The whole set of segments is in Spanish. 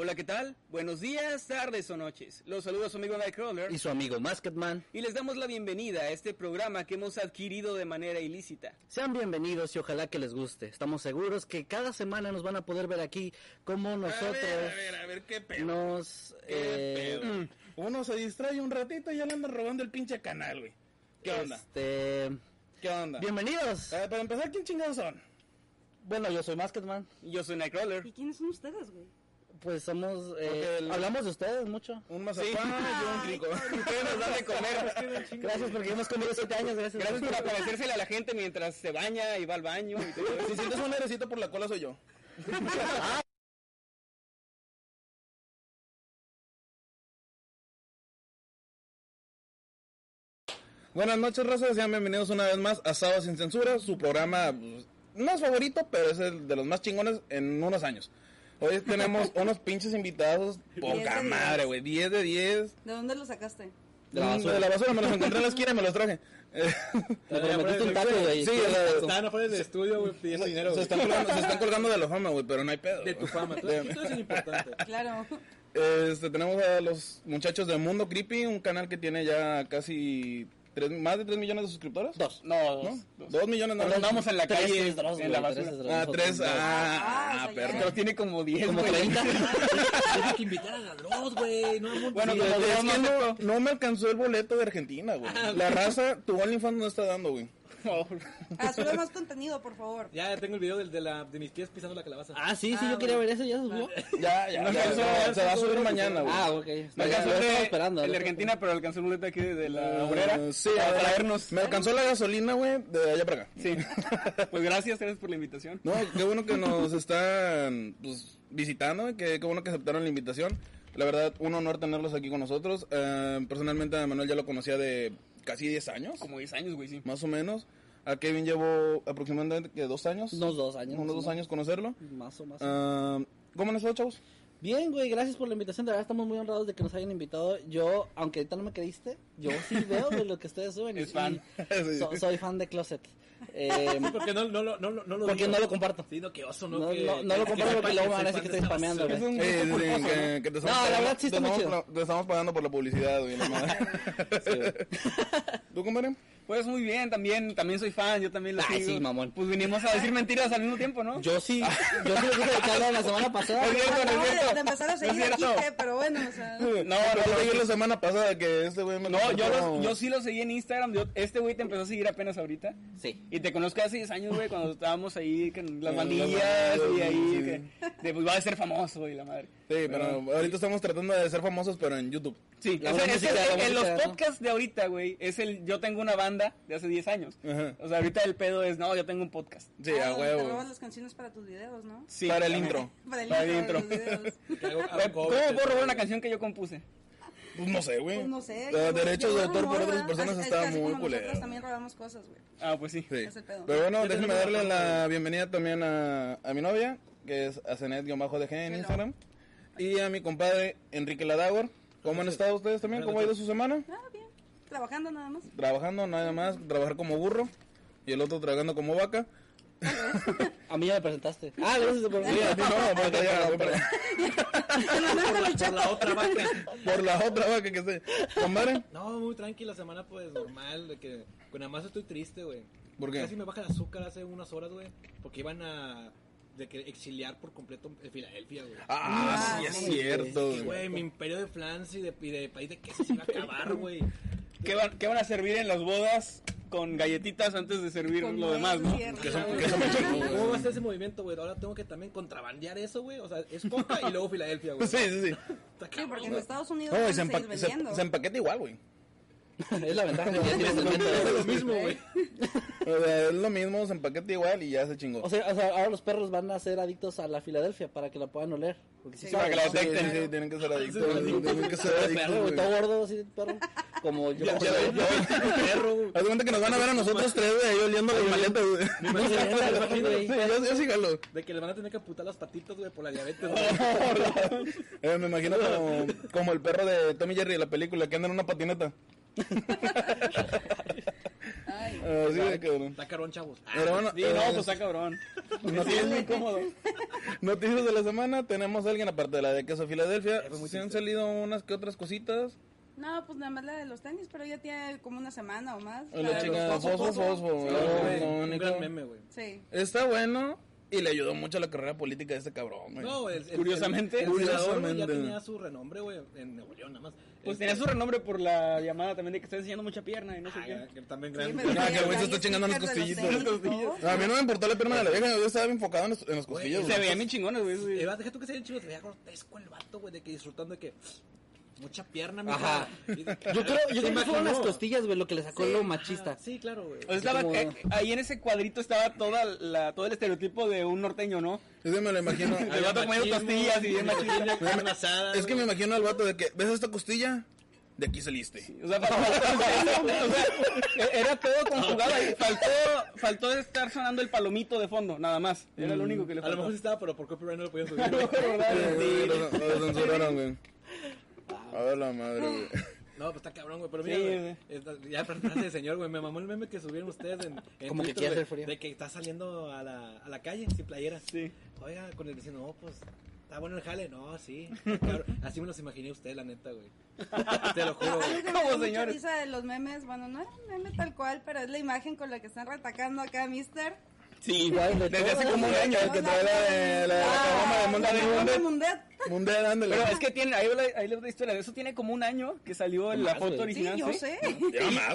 Hola, ¿qué tal? Buenos días, tardes o noches. Los saluda su amigo Nightcrawler Y su amigo Masketman. y les damos la bienvenida a este programa que hemos adquirido de manera ilícita. Sean bienvenidos y ojalá que les guste. Estamos seguros que cada semana nos van a poder ver aquí como nosotros A ver, a ver, a ver, qué pedo. nos... ¿Qué eh, pedo? Mm, Uno se distrae un ratito y ya le andan robando el pinche canal, güey. ¿Qué onda? Este... ¿Qué onda? Bienvenidos. Eh, para empezar, ¿quién chingados son? Bueno, yo soy Masketman. Yo soy Nightcrawler. ¿Y quiénes son ustedes, güey? Pues somos... eh, el- Hablamos de ustedes mucho. Un mazapán y un. Ustedes nos dan de comer. Gracias porque hemos comido siete años. Gracias. Gracias por aparecérsele a la gente mientras se baña y va al baño. y todo. Si sientes un airecito por la cola, soy yo. Buenas noches, raza. Sean bienvenidos una vez más a Sábado Sin Censura, su programa pues, no es favorito, pero es el de los más chingones en unos años. Hoy tenemos unos pinches invitados, poca madre, diez. güey, 10 de 10. ¿De dónde lo sacaste? De la basura. De la basura, me los encontré en la esquina y me los traje. Me prometiste un taco, güey. Sí. Estaban afuera del estudio, güey, pidiendo dinero. se, están colgando, se están colgando de la fama, güey, pero no hay pedo. De tu fama. Todo, todo es importante. Claro. Este, tenemos a los muchachos de Mundo Creepy, un canal que tiene ya casi tres, más de 3 millones de suscriptores. Dos. No, ¿No? dos. 2 millones, no. Andamos en la Tres calle, dross, en la tres basura. dross. Ah, Nosotros 3. dos. Ah, Ah, ah, o sea, perro. ya. Pero tiene como 10, Como güey. 30. Tienes que invitar a la Dross, güey. No, no, Bueno, Sí, como es que no no, me alcanzó el boleto de Argentina, güey. La raza, tu OnlyFans no está dando, güey. Ah, sube más contenido, por favor. Ya tengo el video del- de, la, de mis pies pisando la calabaza. Ah, sí, sí, Ah, yo quería ver eso. ¿Ya subió? Ya, ya, No ya, alcanzó, se- no se va a subir mañana, güey. Ah, ok. Me alcanzó esperando. el de. Argentina, pero alcanzó el boleto aquí de la obrera. Eh, sí, para traernos. Me alcanzó la gasolina, güey, de allá para acá. Sí. Pues gracias, gracias por la invitación. No, qué bueno que nos están pues, visitando, que qué bueno que aceptaron la invitación. La verdad, un honor tenerlos aquí con nosotros. Eh, personalmente a Manuel ya lo conocía de casi 10 años, Como 10 años, güey, sí. más o menos. A Kevin llevo aproximadamente ¿qué, dos años. Unos dos años. Unos dos ¿no? años conocerlo. Más o más. Ah, ¿Cómo han estado, chavos? Bien, güey, gracias por la invitación. De verdad estamos muy honrados de que nos hayan invitado. Yo, aunque ahorita no me creíste, yo sí veo de lo que ustedes suben. y- Es fan. y so- soy fan de Closet. Eh, Porque no, no, no, no, no, no lo porque digo. no lo comparto. Sí, no, qué oso, no, No, que... no, no lo que- comparto que porque luego van a decir fan que estoy spameando. Sí, sí, sí, que, que te No, la verdad sí está te muy estamos, chido. te estamos pagando por la publicidad, güey. la madre. Sí, güey. ¿Tú, compadre? Pues muy bien, también, también soy fan, yo también lo Ay, sigo. sí, mamón. Pues vinimos a decir mentiras al mismo tiempo, ¿no? Yo sí, yo sí lo dije de Carla la semana pasada. Es cierto, no es cierto. de empezar a es seguir aquí, pero bueno, o sea. No, no, no, no, yo sí. la semana pasada que este güey me No, yo, los- yo sí lo seguí en Instagram. yo- este güey te empezó a seguir apenas ahorita. Sí. Y te conozco hace 10 años, güey, cuando estábamos ahí con las bandillas las y ahí, sí. que, de, pues va a ser famoso y la madre. Sí, pero ahorita estamos tratando de ser famosos, pero en YouTube. Sí, o sea, es música, el- la en los podcasts de ahorita, güey, es el yo tengo una banda de hace 10 años. Ajá. O sea, ahorita el pedo es, no, yo tengo un podcast. Sí, Ah, a Te huevo. robas las canciones para tus videos, ¿no? Sí, Para el intro. Para el Para el intro. intro. de los videos. Que hago- hago ¿Cómo puedo robar una canción que yo compuse? Pues no sé, güey. Pues no sé. Los derechos de autor por otras personas Es- es está muy culero. Nosotros también robamos cosas, güey. Ah, pues sí. Sí. Es el pedo. Pero bueno, Yo déjenme darle la bienvenida también a, a mi novia, que es Azenet-DG en. Instagram. Y a mi compadre Enrique Ladagor. ¿Cómo han estado ustedes también? ¿Cómo ha ido su semana? Ah, bien. Trabajando nada más. Trabajando, nada más, trabajar como burro. Y el otro trabajando como vaca. A mí ya me presentaste. Ah, gracias por Sí, a ti no, porque ya, Por la, por la otra vaca. por la otra vaca que se... Compadre, No, muy tranquila semana, pues, normal, de que... Con nada más estoy triste, güey. ¿por qué? Casi me baja el azúcar hace unas horas, güey. Porque iban a... De que exiliar por completo en Filadelfia, güey. Ah, sí, es sí, cierto. Güey. güey, mi imperio de Francia y de, y de país de queso se iba a acabar, güey. ¿Qué van, ¿Qué van a servir en las bodas con galletitas antes de servir Con lo demás, no? Que son, que. ¿Cómo va a ser ese movimiento, güey? Ahora tengo que también contrabandear eso, güey. O sea, es coca y luego Filadelfia, güey. Sí, sí, sí. Está Sí, porque en. Estados Unidos No, se, empa- se, se empaqueta igual, güey. Es la ventaja que. Es lo mismo, güey. O sea, es lo mismo, se empaqueta igual y ya se chingó. O sea, o sea, ahora los perros van a ser adictos a la Filadelfia para que la puedan oler. Porque Sí. saben, Para que la ¿no? Sí, sí, detecten. sí, tienen que ser adictos. Sí, sí, Tienen que ser adictos, perro, güey, todo gordo, así, perro. Como yo. Ya, ya, ya. Perro, güey. Haz cuenta que nos van a ver a nosotros tres, güey, ahí oliendo las maletas, güey. Sí, yo, yo sí jalo. De que le van a tener que amputar las patitas, güey, por la diabetes, güey. Eh, me imagino como, como el perro de Tommy Jerry de la película que anda en una patineta. Ay, Así de cabrón. Está carón, chavos. Pero bueno, Sí, eh, no, pues está cabrón. Sí, es muy cómodo. Noticias de la semana, tenemos a alguien aparte de la de queso Filadelfia. Se han salido unas que otras cositas. No, pues nada más la de los tenis, pero ya tiene como una semana o más. La los chica fosfo, Fosfo meme, güey. Sí. Está bueno y le ayudó mucho a la carrera política de este cabrón, güey. No, el, el- Curiosamente. el, el güey, Curiosamente. ya tenía su renombre, güey, en Nuevo León, nada más. Pues tenía su renombre por la llamada también de que está enseñando mucha pierna y no sé ah, qué. que también Sí, gran. me Ah, que el güey se está "Ay, chingando los costillitas". tenis, ¿no? A mí no me importó la pierna de la vieja, yo estaba enfocado en los, en los costillos. Se güey. veían bien chingones, güey. sí. Eh, deja tú que se vean chingos, se veía grotesco el vato, güey, de que disfrutando de que mucha pierna, Ajá. mija. Yo creo, yo creo que fueron las costillas, güey, lo que le sacó Sí. lo machista. Sí, claro, güey. O sea, estaba, como- eh, ahí en ese cuadrito estaba toda la, todo el estereotipo de un norteño, ¿no? Yo sí me lo imagino. El vato comiendo costillas y bien asada, Es que me imagino al vato de que, ¿ves esta costilla? De aquí saliste. O sea, faltó- o sea, era todo conjugado ahí. Faltó, faltó estar sonando el palomito de fondo, nada más. Era lo único que le A lo mejor faltó. sí estaba, pero por copyright no lo podían subir. lo, lo censuraron, güey. A ver la madre, güey. No, pues está cabrón, güey. Pero mira, Sí, güey, esta- ya frase de señor, güey. Me mamó el meme que subieron ustedes en, en Como que quiere güey, hacer frío. De que está saliendo a la, a la calle sin playera. Sí. Oiga, con el diciendo, no, pues, está bueno el jale. No, sí. Así me los imaginé usted, la neta, güey. Te lo juro, A güey. ¿Cómo, dio mucha señores? risa de los memes. Bueno, no es un meme tal cual, pero es la imagen con la que están retacando acá a Mister. Sí, ¿Cuál de desde hace como un año. El que trae la de la, la Mundet. Mundet. Mundet, ándale. Pero es que tiene, ahí, la- ahí la historia de eso tiene como un año que salió la foto güey. Sí, original. yo sé.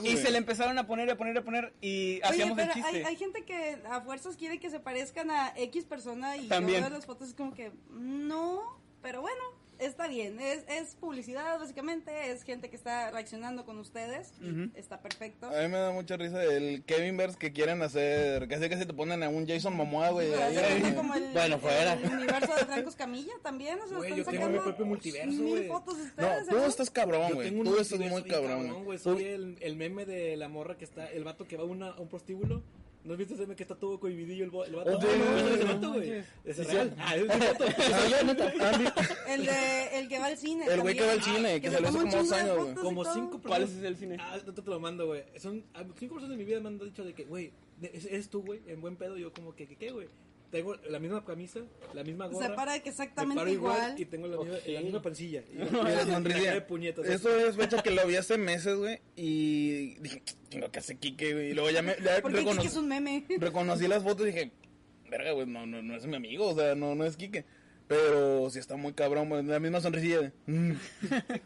Y, se le empezaron a poner, a poner, a poner y hacíamos el chiste. hay, gente que a fuerzas quiere que se parezcan a X persona y yo veo las fotos es como que no, pero bueno, está bien, es, es publicidad básicamente, es gente que está reaccionando con ustedes, está perfecto. A mí me da mucha risa el Kevin Verse que quieren hacer. Casi que se te ponen a un Jason Momoa, güey. Bueno, fuera. el universo de Francos Camilla también, o sea, Güey, están yo tengo sacando mi propio multiverso, mil güey. fotos de No, ustedes. tú estás cabrón, güey. Tú estás muy cabrón, güey. güey. Soy el, el meme de la morra que está, el vato que va a, una, a un prostíbulo. ¿No has visto ese meme que está todo cohibidillo el, bo- el vato? Sí, Ah, no, ¿no no, ese vato, güey? ¿Es Sí, real? sí. Ah, es. Ah, El de el que va al cine. El güey que va al cine, que se salió hace como dos años, güey. Como cinco ¿Cuál es el cine? Ah, no te lo mando, güey. Son ah, cinco personas de mi vida me han dicho de que, güey, ¿es- ¿eres tú, güey? En buen pedo. Yo como que, ¿qué, qué, güey? Tengo la misma camisa, la misma gorra. Se para que me exactamente paro igual, igual. y tengo la misma, la misma pancilla. Y, la sonríe. de puñetas. Eso es fecha que lo vi hace meses, güey. Y dije, chingo, ¿qué hace Kike, güey? Y luego ya me ya Porque reconocí, Kike es un meme. reconocí las fotos y dije, verga, güey, no, no, no es mi amigo, o sea, no, no es Kike. Pero sí está muy cabrón, güey. La misma sonrisilla de. mm.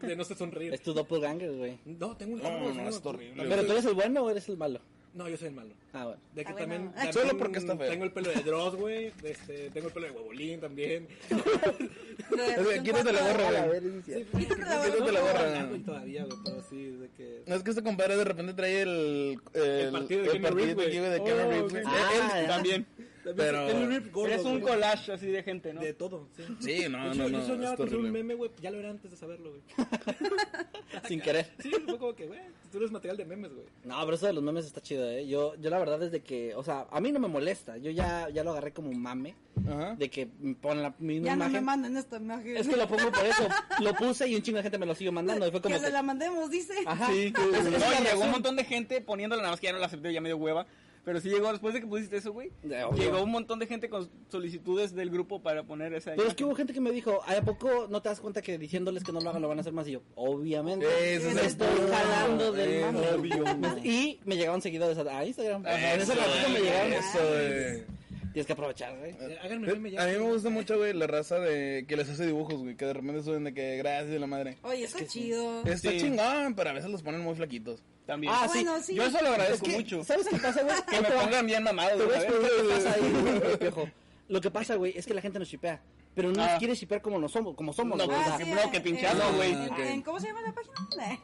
De no se sonreír. Es tu doppelganger, güey. No, tengo un... No, no, tengo- es horrible, ¿Pero tú eres el bueno o eres el malo? No, yo soy el malo. Ah, bueno. De que Ah, bueno. también, Ah, también Solo porque está feo. Tengo el pelo de Dross, güey. Este, tengo el pelo de huevolín también. Quítate la gorra, güey. Sí, Quítate la gorra. la no, gorra. todavía, güey, pero sí, de que... No es que este compadre de repente trae el. El, partido de el Keanu Reeves, partidito güey. de Oh, Keanu Reeves. Ah, Él también. Pero- Eres un collage así de gente, ¿no? De todo, sí. Sí, no, hecho, no, yo no. soñaba con ser un meme, güey, ya lo era antes de saberlo, güey. Sin querer. Sí, fue como que, güey, tú eres material de memes, güey. No, pero eso de los memes está chido, ¿eh? Yo, yo la verdad desde que, o sea, a mí no me molesta. Yo ya, ya lo agarré como un mame. Ajá. De que me ponen la misma Ya no me manden esta imagen. es que lo pongo por eso. Lo puse y un chingo de gente me lo sigue mandando. Y fue como que que... se la mandemos, dice. Ajá. Sí, no, llegó un montón de gente poniéndola, nada más que ya no la acepté, ya me dio hueva. Pero sí llegó, después de que pusiste eso, güey, obvio. llegó un montón de gente con solicitudes del grupo para poner esa Pero es que hubo gente que me dijo, ¿a poco no te das cuenta que diciéndoles que no lo hagan lo van a hacer más? Y yo, obviamente. Es me estoy jalando del es mame. obvio. Y me llegaron seguidores a, Instagram. O sea, en ese ratito me llegaron. Eso. Tienes que aprovechar, güey. Eh, Háganme meme ya. A mí me gusta mucho, güey, la raza de que les hace dibujos, güey, que de repente suben de que gracias y la madre. Oye, está chido. Está Sí. chingón, pero a veces los ponen muy flaquitos. También. Ah, Bueno, sí. sí. Yo eso lo agradezco Es que, mucho. ¿Sabes qué pasa, güey? Que me pongan bien ¿sabes? explicar lo que pasa ahí, viejo. Lo que pasa, güey, es que la gente nos shipea. Pero no Ah. quiere shipear como, nos somos, como somos, No, güey. sea, Ah, sí, no, que pinchado, en- güey. en- Ok. en- ¿Cómo se llama la página?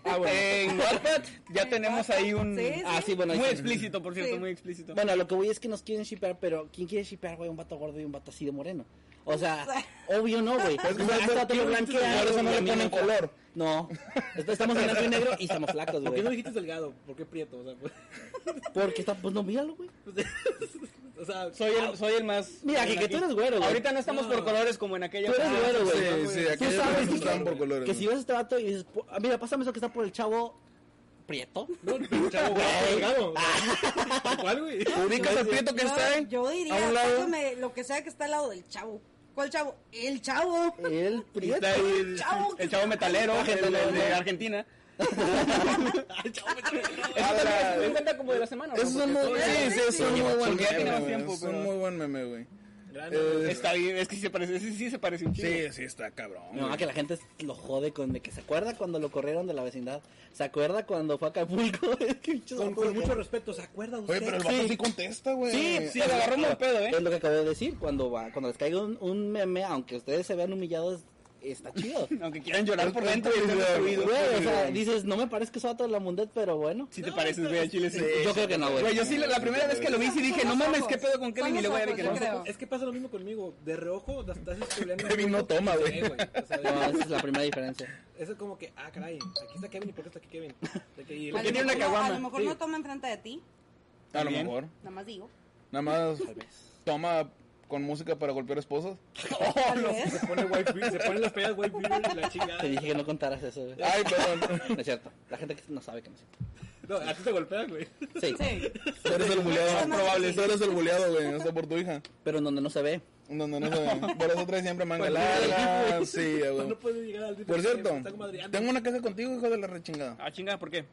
Ah, bueno. En Wattpad ya tenemos ahí un... Sí, sí. Ah, sí, bueno. Muy sí. explícito, por cierto, Sí. muy explícito. Bueno, lo que voy es que nos quieren shipear, pero ¿quién quiere shipear, güey? Un vato gordo y un vato así de moreno. O sea, obvio no, güey. Pues, O sea, está todo blanqueado. Por eso no le ponen color. No. Est- Estamos en blanco y negro y estamos flacos, ¿Por qué no güey. dijiste delgado? ¿Por qué prieto? O sea, pues, Porque está, pues no, míralo, güey. o sea Soy el, soy el más... Mira, que, que tú eres güero, güey. Ahorita no estamos por colores como en aquella... Tú eres güero, güey. Sí, sí, Tú aquellos sabes no que- estaban por colores. Que si ves a este vato y dices, "Po- ah, mira, pásame eso que está por el chavo, Prieto. No, el chavo, güey. delgado. ¿Cuál, güey? Ubicas al prieto que Yo- está ahí. Yo diría, a un lado. pásame lo que sea que está al lado del chavo. ¿Cuál chavo? El chavo. El prieto. Está ahí el, Chavo, el chavo metalero, el, el de Argentina. Eso también cuenta como de la semana. Porque muy, es buen meme, güey. Un Eh, Está bien, es que sí se parece, sí, sí se parece un. Sí, sí, está cabrón. Güey. que la gente lo jode con de que se acuerda cuando lo corrieron de la vecindad. Se acuerda cuando fue a Acapulco. Es que Con, con mucho respeto, ¿se acuerda usted? Oye, pero el vato Sí. sí contesta, güey. Sí, sí, le agarró muy pedo, ¿eh? Es lo que acabo de decir. Cuando va, cuando les caiga un, un meme, aunque ustedes se vean humillados, está chido. Aunque quieran llorar por dentro y estar güey. destruidos. Güey, o sea, dices, no me parece que soy de la mundet, pero bueno. Si te pareces, güey, a Chile sí. Yo creo que no, güey. Güey, yo sí, la, la primera vez que lo vi, sí dije, no mames. ¿qué pedo con Kevin? Y le voy a decir que no. Es que pasa lo mismo conmigo. De reojo, estás spoileando. Kevin no toma, güey. Sí, o sea, No, esa es la primera diferencia. Eso es como que, ah, caray, aquí está Kevin y por qué está aquí Kevin. De que, y A ¿Por qué lo tiene una mejor no- caguama? A lo mejor no toma enfrente de ti, A lo mejor. nada más digo. Nada más toma con música para golpear esposas. Tal vez. se pone white beater, se ponen las pedas white beater y la chingada. Te dije que no contaras eso, güey. Ay, perdón. No es cierto. La gente que no sabe que no es cierto. No, a ti te golpean, güey. Sí, Sí. Tú eres el buleado. Más Probable. Tú eres el buleado, güey. No está por tu hija. pero en donde no se ve. No, no, no se ve. Por eso trae siempre manga Pues, larga. Sí, güey. No puede llegar al Por cierto, tengo una queja contigo, hijo de la rechingada. Ah, chinga, ¿por qué?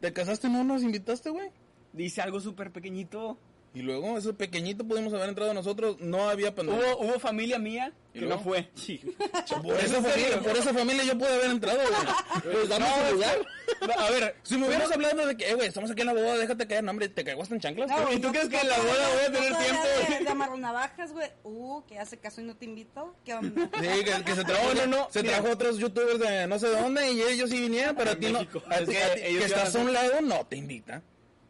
¿Te casaste y no nos invitaste, güey? Dice algo súper pequeñito. Y luego, ese pequeñito pudimos haber entrado nosotros. No había pandemia. Hubo, hubo familia mía ¿Y que luego? no fue. Por esa, familia, por esa familia yo pude haber entrado, güey. Pues dame su lugar. No, a ver, Si me hubieras hablado de que, eh, güey, estamos aquí en la boda, déjate caer, no, hombre, te cagaste en chanclas. No, ¿Y tú no, crees que en la boda voy a tener tiempo? De, de amarrar navajas, güey. Uh, que hace caso y no te invito. ¿Qué onda? Sí, que, que se trajo, No, no, se trajo otros youtubers de no sé dónde y ellos sí vinieron, pero a ti no, que que estás a un lado, no te invita.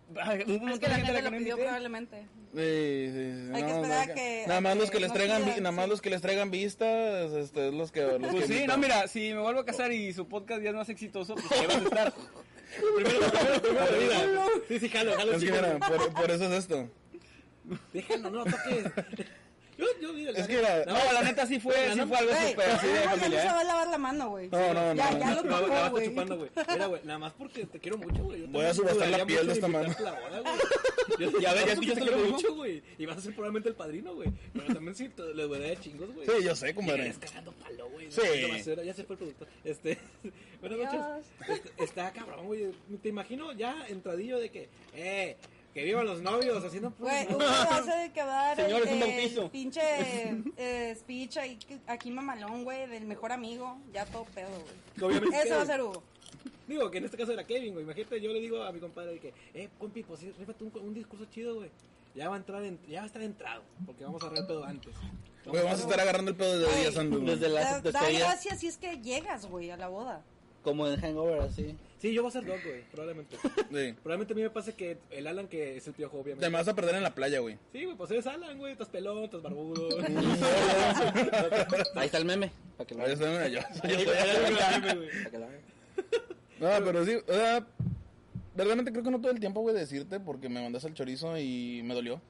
Un Es que de la gente a gente la lo que no pidió invité. probablemente. Sí, sí, sí, Hay que esperar no, a que- nada más que los que les traigan, pidan, nada más sí. los que les traigan vistas, este, es los que, los Pues que sí, invitan. no, mira, si me vuelvo a casar y su podcast ya es más exitoso, pues ahí vas a estar. Primero, primero, primero. Sí, sí, jalo, jalo, Es que mira, por, por eso es esto. Déjalo, no lo toques. Yo, yo, mira, Es que era- No, la neta sí fue, sí fue algo Güey, súper así de ya no familia, se ¿eh? va a lavar la mano, güey. No, no, Ya, no. ya lo No, la tocó, güey. chupando, güey. Mira, güey, nada más porque te quiero mucho, güey. Yo Voy a subastar la piel de esta mano. la. Yo- Ya ves, ya te quiero mucho, güey. Y vas a ser probablemente el padrino, güey. Pero también sí, te- le voy a dar de chingos, güey. Sí, yo sé, compadre. Llegarías cagando palo, güey. Sí. No, no, Ya se fue el productor. Este, buenas noches. Este, está cabrón, güey. Te imagino ya entradillo de que, eh, que vivan los novios haciendo Güey, Hugo va a hacer que dar Señor, es un el, bautizo. el pinche eh, speech ahí, aquí mamalón, güey, del mejor amigo. Ya todo pedo, güey. Ese va a ser Hugo. Digo, que en este caso era Kevin, güey. Imagínate, yo le digo a mi compadre que, eh, compi, pues sí, rífate un, un discurso chido, güey. Ya va a entrar, en- ya va a estar entrado, porque vamos a arreglar pedo antes. Güey, vamos a estar agarrando el pedo de Ey, días antes, güey. Desde la Da, da gracias si es que llegas, güey, a la boda. Como en Hangover, así. Sí, yo voy a ser Doc, güey, probablemente. Sí. probablemente a mí me pasa que el Alan, que es el piojo, obviamente. Te me vas a perder en la playa, güey. Sí, güey, pues eres Alan, güey, estás pelón, estás barbudo. Ahí está el meme. Para que lo Ahí está, yo. Güey, güey, güey. Para que lo. No, pero sí, o sea, verdaderamente creo que no todo el tiempo voy a decirte porque me mandaste el chorizo y me dolió.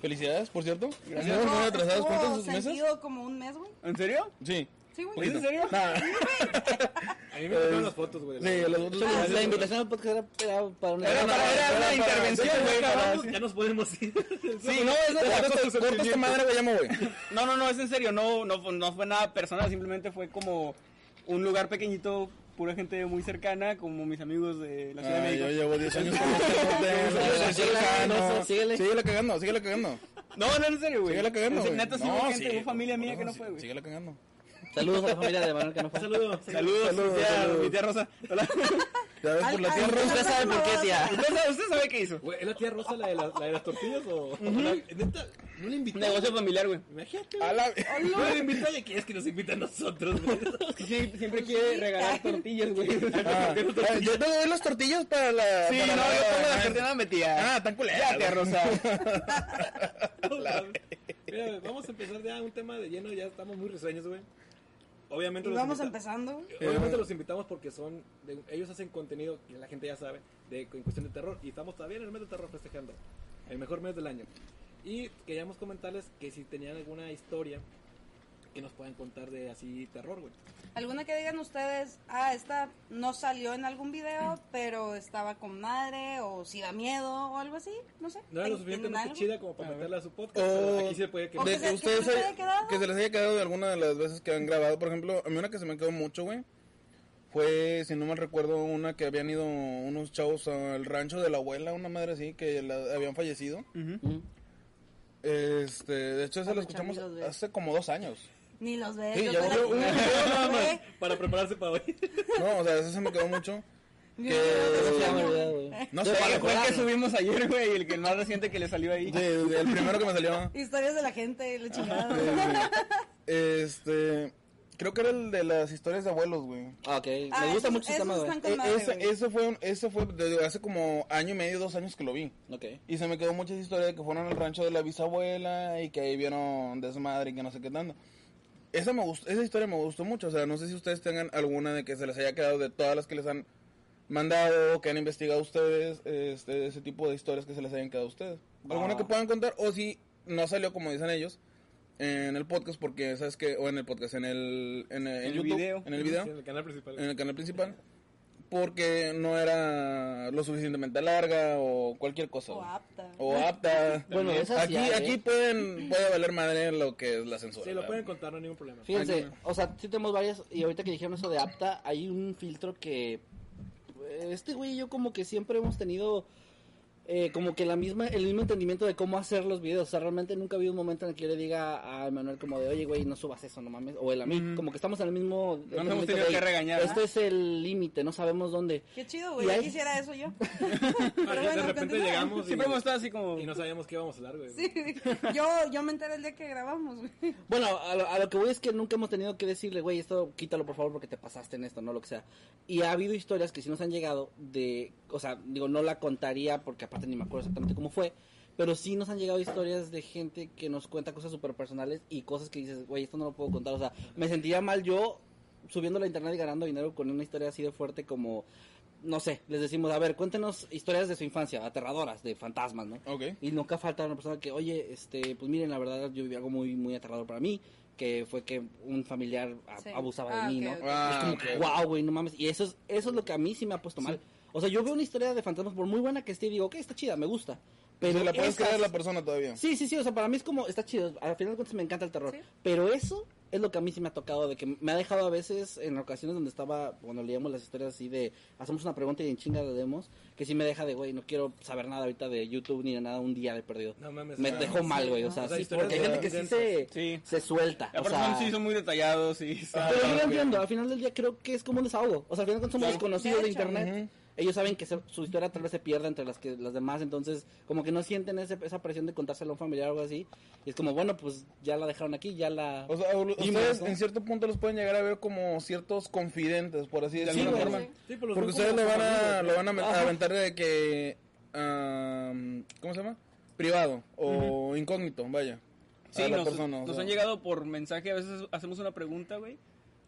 Felicidades, por cierto. Andamos muy atrasados. ¿Cuántos meses? sentido como un mes, güey. ¿En serio? Sí. Sí, güey. ¿Es en serio? Nah. A mí me tomaron las fotos, güey. Sí, los otros La, la invitación al podcast era, era para una... Era para- era una para- intervención, güey, ya nos podemos ir. Sí, no, es neta. Corta esta- madre, güey, me voy. No, no, no, es en serio, no, no, fue- no fue nada personal, simplemente fue como un lugar pequeñito, pura gente muy cercana, como mis amigos de la Ciudad de Ay, México. yo llevo 10 años. Síguele, cercano. síguele. Síguele cagando, síguele cagando. No, no, en serio, güey. Síguele cagando, güey. Neta, sí No, hubo gente, sí, familia mía que no fue, güey. Síguele cagando. Saludos a la familia de Manuel que no fue. Saludos. Saludos, Saludos, mi, tía, saludos. mi tía Rosa. Hola. Ya ves por la tierra. al- Usted sabe por qué, tía. ¿Usted sabe, usted sabe qué hizo? Güey, ¿es la tía Rosa la de, la, la de las tortillas o...? la- neta, no le invité. Negocio familiar, güey. Imagínate, A la... No le invita y quieres que nos invite a nosotros, güey. Sí, siempre quiere regalar tortillas, güey. Ah, ah, yo te doy las tortillas para la... Sí, no, yo pongo la tortilla mi tía. Ah, tan culera. Ya, tía. Rosa. Mira, vamos a empezar ya un tema de lleno, ya estamos muy risueños, güey. Obviamente Y vamos empezando, güey. Obviamente los invitamos porque son, de- ellos hacen contenido que la gente ya sabe, de, en cuestión de terror, y estamos todavía en el mes de terror festejando, el mejor mes del año. Y queríamos comentarles que si tenían alguna historia que nos puedan contar de así terror, güey. ¿Alguna que digan ustedes, ah, esta no salió en algún video, pero estaba con madre, o si da miedo, o algo así? No sé. No era lo ¿Ten- suficientemente chida como para meterla a su podcast. O- pero aquí se puede O quedar. de que ustedes se haya quedado. que se les haya quedado de alguna de las veces que han grabado. Por ejemplo, a mí una que se me quedó mucho, güey. Fue, si no mal recuerdo, una que habían ido unos chavos al rancho de la abuela, una madre así, que la- habían fallecido. Este, de hecho, eso lo Aprovechar escuchamos hace como dos años. Ni los ves. Sí, yo que- hubo- Güey, Para prepararse para hoy. No, o sea, eso se me quedó mucho. ¿Cómo se llama el Que... No sé, para Fue el que subimos ayer, güey, el que el más reciente que le salió ahí. Sí, el primero que me salió. Historias de la gente, la chingada. Este, creo que era el de las historias de abuelos, güey. Ah, ok. Ah, Me gusta esos- mucho ese tema, güey. E- ese, güey. ese fue, un- ese fue de hace como año y medio, dos años que lo vi. Ok. Y se me quedó mucha historia de que fueron al rancho de la bisabuela y que ahí vieron desmadre y que no sé qué tanto. Esa, me gustó, esa historia me gustó mucho. O sea, no sé si ustedes tengan alguna de que se les haya quedado de todas las que les han mandado, que han investigado ustedes, este, ese tipo de historias que se les hayan quedado a ustedes. ¿Alguna que puedan contar? O si no salió como dicen ellos en el podcast, porque sabes que, o en el podcast, en el, en, el- en el YouTube, video. en el video Sí, en el canal principal. en el canal principal porque no era lo suficientemente larga o cualquier cosa. O apta. O apta. Bueno, esas aquí sí hay, ¿eh? aquí pueden puede valer madre lo que es la censura. Sí, lo ¿verdad? pueden contar, no hay ningún problema. Fíjense, o sea, sí tenemos varias, y ahorita que dijeron eso de apta, hay un filtro que eh, este güey y yo como que siempre hemos tenido eh, como que la misma, el mismo entendimiento de cómo hacer los videos, o sea, realmente nunca ha habido un momento en el que yo le diga a Emanuel como de, oye güey, no subas eso, no mames, o él a mí, como que estamos en el mismo... No nos hemos tenido de, que regañar, ¿no? Este es el límite, no sabemos dónde. Qué chido, güey. Hay- quisiera eso yo. De repente continúa. llegamos y, Siempre hemos estado así como... y no sabíamos qué íbamos a hablar, güey. Sí, yo, yo me enteré el día que grabamos, güey. Bueno, a lo, a lo que voy es que nunca hemos tenido que decirle, güey, esto quítalo por favor porque te pasaste en esto, no lo que sea. Y ha habido historias que sí nos han llegado de, o sea, digo, no la contaría porque aparte ni me acuerdo exactamente cómo fue, pero sí nos han llegado historias de gente que nos cuenta cosas súper personales y cosas que dices, güey, esto no lo puedo contar. O sea, me sentiría mal yo subiendo la internet y ganando dinero con una historia así de fuerte como, no sé, les decimos, a ver, cuéntenos historias de su infancia, aterradoras, de fantasmas, ¿no? Ok. Y nunca falta una persona que, oye, este, pues miren, la verdad yo viví algo muy, muy aterrador para mí, que fue que un familiar a- Sí. abusaba Ah, de mí, ok, ¿no? ok. Ah, es como ok. que, wow, güey, no mames. Y eso es, eso es lo que a mí sí me ha puesto mal. O sea, yo veo una historia de fantasmas, por muy buena que esté, y digo, ok, está chida, me gusta. Pero la puedes esas- creer la persona todavía. Sí, sí, sí, o sea, para mí es como, está chido, al final de cuentas me encanta el terror. Sí. Pero eso es lo que a mí sí me ha tocado, de que me ha dejado a veces, en ocasiones donde estaba, cuando leíamos las historias así de, hacemos una pregunta y en chinga la leemos, que sí me deja de, güey, no quiero saber nada ahorita de YouTube ni de nada un día de perdido. No mames. Me dejó sí, mal, güey, o sea, O sea, sí, porque hay gente que sí se, Sí. se suelta. o sea, son, sí, son muy detallados y... pero yo lo entiendo, al final del día creo que es como un desahogo. O sea, al final de cuentas somos desconocidos de, internet. Ellos saben que se- su historia tal vez se pierda entre las que las demás, entonces como que no sienten ese- esa presión de contárselo a un familiar o algo así. Y es como, bueno, pues ya la dejaron aquí, ya la... O sea, ustedes más, ¿no? en cierto punto los pueden llegar a ver como ciertos confidentes, por así decirlo. Sí, de alguna forma. Sí, pues Porque ustedes lo van a, lo van a, aventar de que, am, ¿cómo se llama? Privado o incógnito, vaya. Sí, a la nos, persona, o nos sea. han llegado por mensaje, a veces hacemos una pregunta, güey.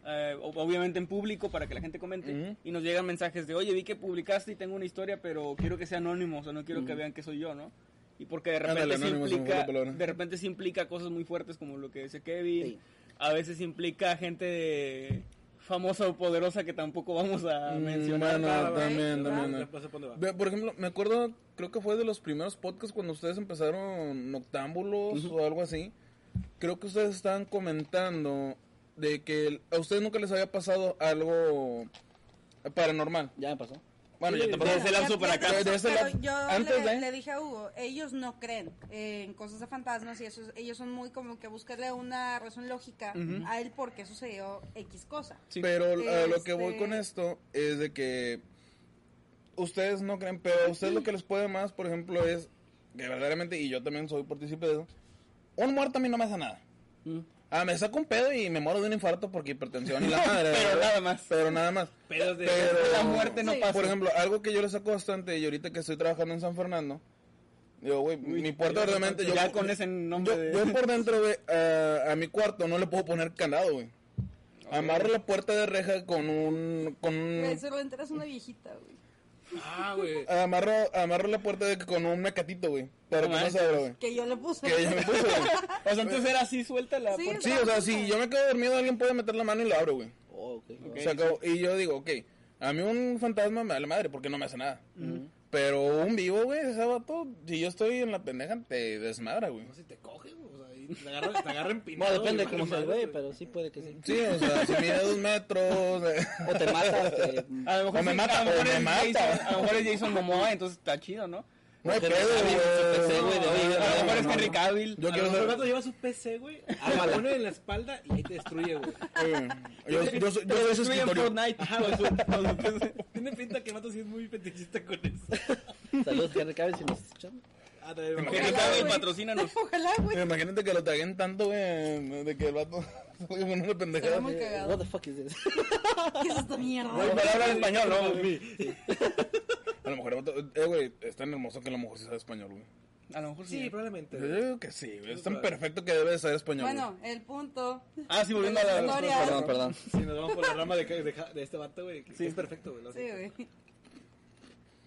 Eh, obviamente en público para que la gente comente. Y nos llegan mensajes de, oye, vi que publicaste y tengo una historia, pero quiero que sea anónimo, o sea, no quiero que vean que soy yo, ¿no? Y porque de repente, Ándale, se implica, de repente sí implica cosas muy fuertes como lo que dice Kevin. Sí. A veces implica gente famosa o poderosa que tampoco vamos a Mm, mencionar. bueno, nada, también, también. Por ejemplo, me acuerdo, creo que fue de los primeros podcasts cuando ustedes empezaron noctámbulos o algo así. Creo que ustedes estaban comentando de que a ustedes nunca les había pasado algo paranormal. Ya me pasó. Bueno, Sí, ya te pasó. De ese lapso Ya- para ya acá. te De ese pero lapso- yo antes le, de- le dije a Hugo, ellos no creen en cosas de fantasmas y eso, es- ellos son muy como que buscarle una razón lógica a él porque sucedió X cosa. Sí. Pero lo que voy Este- con esto es de que ustedes no creen, pero a ustedes lo que les puede más, por ejemplo, es que verdaderamente, y yo también soy partícipe de eso, un muerto a mí no me hace nada. Mm. Ah, me saco un pedo y me muero de un infarto porque hipertensión y la madre. Pero ¿verdad? nada más. Pero nada más. Pedos de... Pero La muerte no Sí. pasa. Por ejemplo, algo que yo le saco bastante y ahorita que estoy trabajando en San Fernando, digo, güey, mi puerta ya realmente... Yo, ya con ese nombre yo, de... yo por dentro, güey, a, a mi cuarto no le puedo poner candado, güey. Amarro la puerta de reja con un... Con un Güey, se lo enteras una viejita, güey. Ah, güey. Amarro, amarro la puerta de con un mecatito, güey. Pero No que no se abra, güey. Que yo le puse. Que ella me puso, güey. O sea, entonces era así, suelta la Sí, puerta. Sí, o sea, si yo me quedo dormido, alguien puede meter la mano y lo abro, güey. Oh, ok. Ok. Se acabó. Y yo digo, ok, a mí un fantasma me vale madre porque no me hace nada. Pero un vivo, güey, ese vato, si yo estoy en la pendeja, te desmadra, güey. No sé si te coge, O te agarra, te agarra empinado. depende güey, cómo sea el güey, pero sí puede que sí. Sí, o sea, si mide dos metros. eh. O te mata, te... A lo mejor O me sí, mata, a lo o mejor me es mata. Jason- a lo mejor es Jason Momoa, entonces está chido, ¿no? No hay pedo, güey, de. A lo mejor es Henry. Cavill. Yo quiero lo el vato lleva su PC, güey, Ámala. la pone en la espalda y ahí te destruye, güey. eh, Yo, Destruye en escritorio. Fortnite. Ajá. Tiene pinta que el vato sí es muy fetichista con eso. Saludos, Henry Cavill, si nos escuchan. Ah, güey. patrocínanos. Ojalá, güey. Imagínate que lo taguen tanto, güey, de que el vato con una pendejada. muy cagado. What the fuck is this? ¿Qué es esta mierda? Güey, para hablar español, ¿no? A lo mejor el vato, eh, güey, es tan hermoso que a lo mejor sí sabe español, güey. A lo mejor sí. Sí, probablemente. Yo digo que sí, güey. Es tan perfecto que debe de saber español. Bueno, el punto. Ah, sí, volviendo a la Historia. Perdón, perdón. Si nos vamos por la rama de, de, de este vato, güey, Sí. es perfecto, güey. Sí, güey.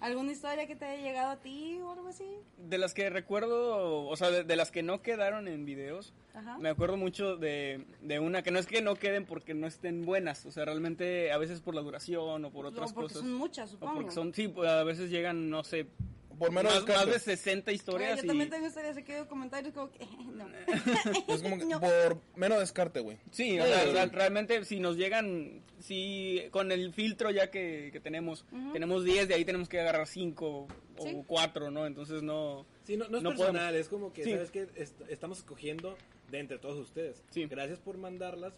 ¿Alguna historia que te haya llegado a ti o algo así? De las que recuerdo, o sea, de, de las que no quedaron en videos, Ajá. me acuerdo mucho de, de una que no es que no queden porque no estén buenas, o sea, realmente a veces por la duración o por otras O porque cosas. son muchas, o supongo. porque son, sí, pues, a veces llegan, no sé, Por mero más, más de 60 Güey, historias yo y... también tengo historias aquí de comentarios como que no. Es como que No. por mero descarte, güey. Sí, o sea, real- realmente si nos llegan, si con el filtro ya que, que tenemos, tenemos 10, de ahí tenemos que agarrar 5 o Sí. 4, ¿no? Entonces no... Sí, no, no es No personal, podemos. es como que, Sí. ¿sabes qué? Est- estamos escogiendo de entre todos ustedes. Sí. Gracias por mandarlas.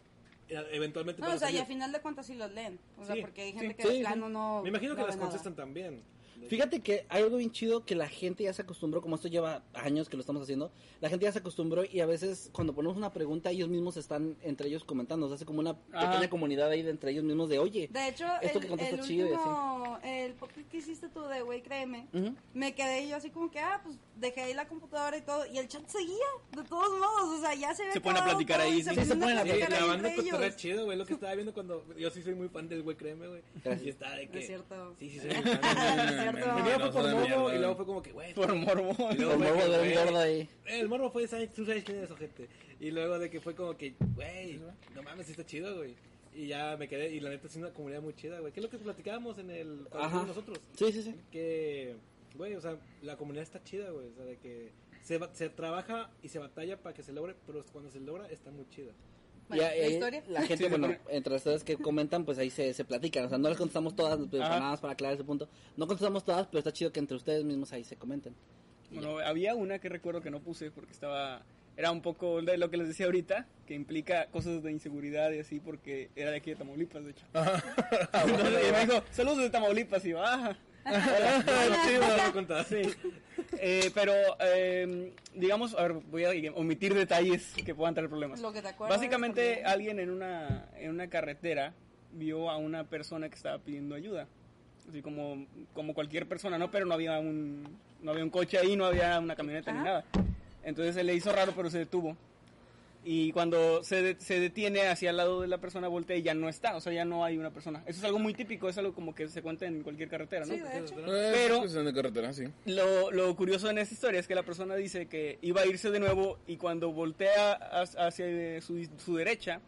Eh, Eventualmente No, o sea, y salir. a final de cuentas sí los leen. O sea, Sí, porque hay sí. gente que Sí, de sí. plano no. Me imagino que las nada. contestan también. Fíjate que hay algo bien chido que la gente ya se acostumbró, como esto lleva años que lo estamos haciendo, la gente ya se acostumbró y a veces cuando ponemos una pregunta ellos mismos están entre ellos comentando, se hace como una Ajá. pequeña comunidad ahí de entre ellos mismos de, oye, De hecho, Esto el, que contesta el chido y así. último, el podcast que hiciste tú de güey, créeme, Ujú. me quedé yo así como que, ah, pues dejé ahí la computadora y todo, y el chat seguía, de todos modos, o sea, ya se había Se ponen a platicar ahí, sí. Sí, se ponen a Sí, platicar la banda ellos. chido, güey. Lo que estaba viendo cuando. Yo sí soy muy fan del güey, créeme, güey. Y está de que. Es cierto. Sí, sí, soy muy fan. Cierto. Primero fue por de morbo y luego fue como que, güey. Por morbo. Y luego por morbo que, de un gordo ahí. El morbo fue, ¿sabes? tú sabes quién es ojete. Y luego de que fue como que, güey, no mames, está chido, güey. Y ya me quedé, y la neta es una comunidad muy chida, güey. ¿Qué es lo que platicábamos en el Ajá. nosotros? Sí, sí, sí. Que, güey, o sea, la comunidad está chida, güey. O sea, de que se, se trabaja y se batalla para que se logre, pero cuando se logra está muy chida. Bueno, Y ahí- ¿la historia? La gente, Sí, bueno, sí. entre ustedes que comentan, pues ahí se, se platican. O sea, no les contestamos todas, pues, nada más para aclarar ese punto. No contestamos todas, pero está chido que entre ustedes mismos ahí se comenten. Bueno, había una que recuerdo que no puse porque estaba... Era un poco de lo que les decía ahorita, que implica cosas de inseguridad y así, porque era de aquí de Tamaulipas, de hecho. Entonces, y me dijo, saludos de Tamaulipas, y yo, ah, Sí. Eh, pero, eh, digamos, a ver, voy a omitir detalles que puedan traer problemas. Lo que te acuerdas Básicamente, alguien en una, en una carretera vio a una persona que estaba pidiendo ayuda. Así como, como cualquier persona, ¿no? Pero no había un, no había un coche ahí, no había una camioneta ni Ajá. nada. Entonces se le hizo raro, pero se detuvo. Y cuando se, de- se detiene hacia el lado de la persona, voltea y ya no está. O sea, ya no hay una persona. Eso es algo muy típico, es algo como que se cuenta en cualquier carretera, ¿no? Sí, de hecho. Eh, Pero- es cuestión de carretera, sí. Lo, lo curioso en esta historia es que la persona dice que iba a irse de nuevo y cuando voltea ha- hacia su, su derecha,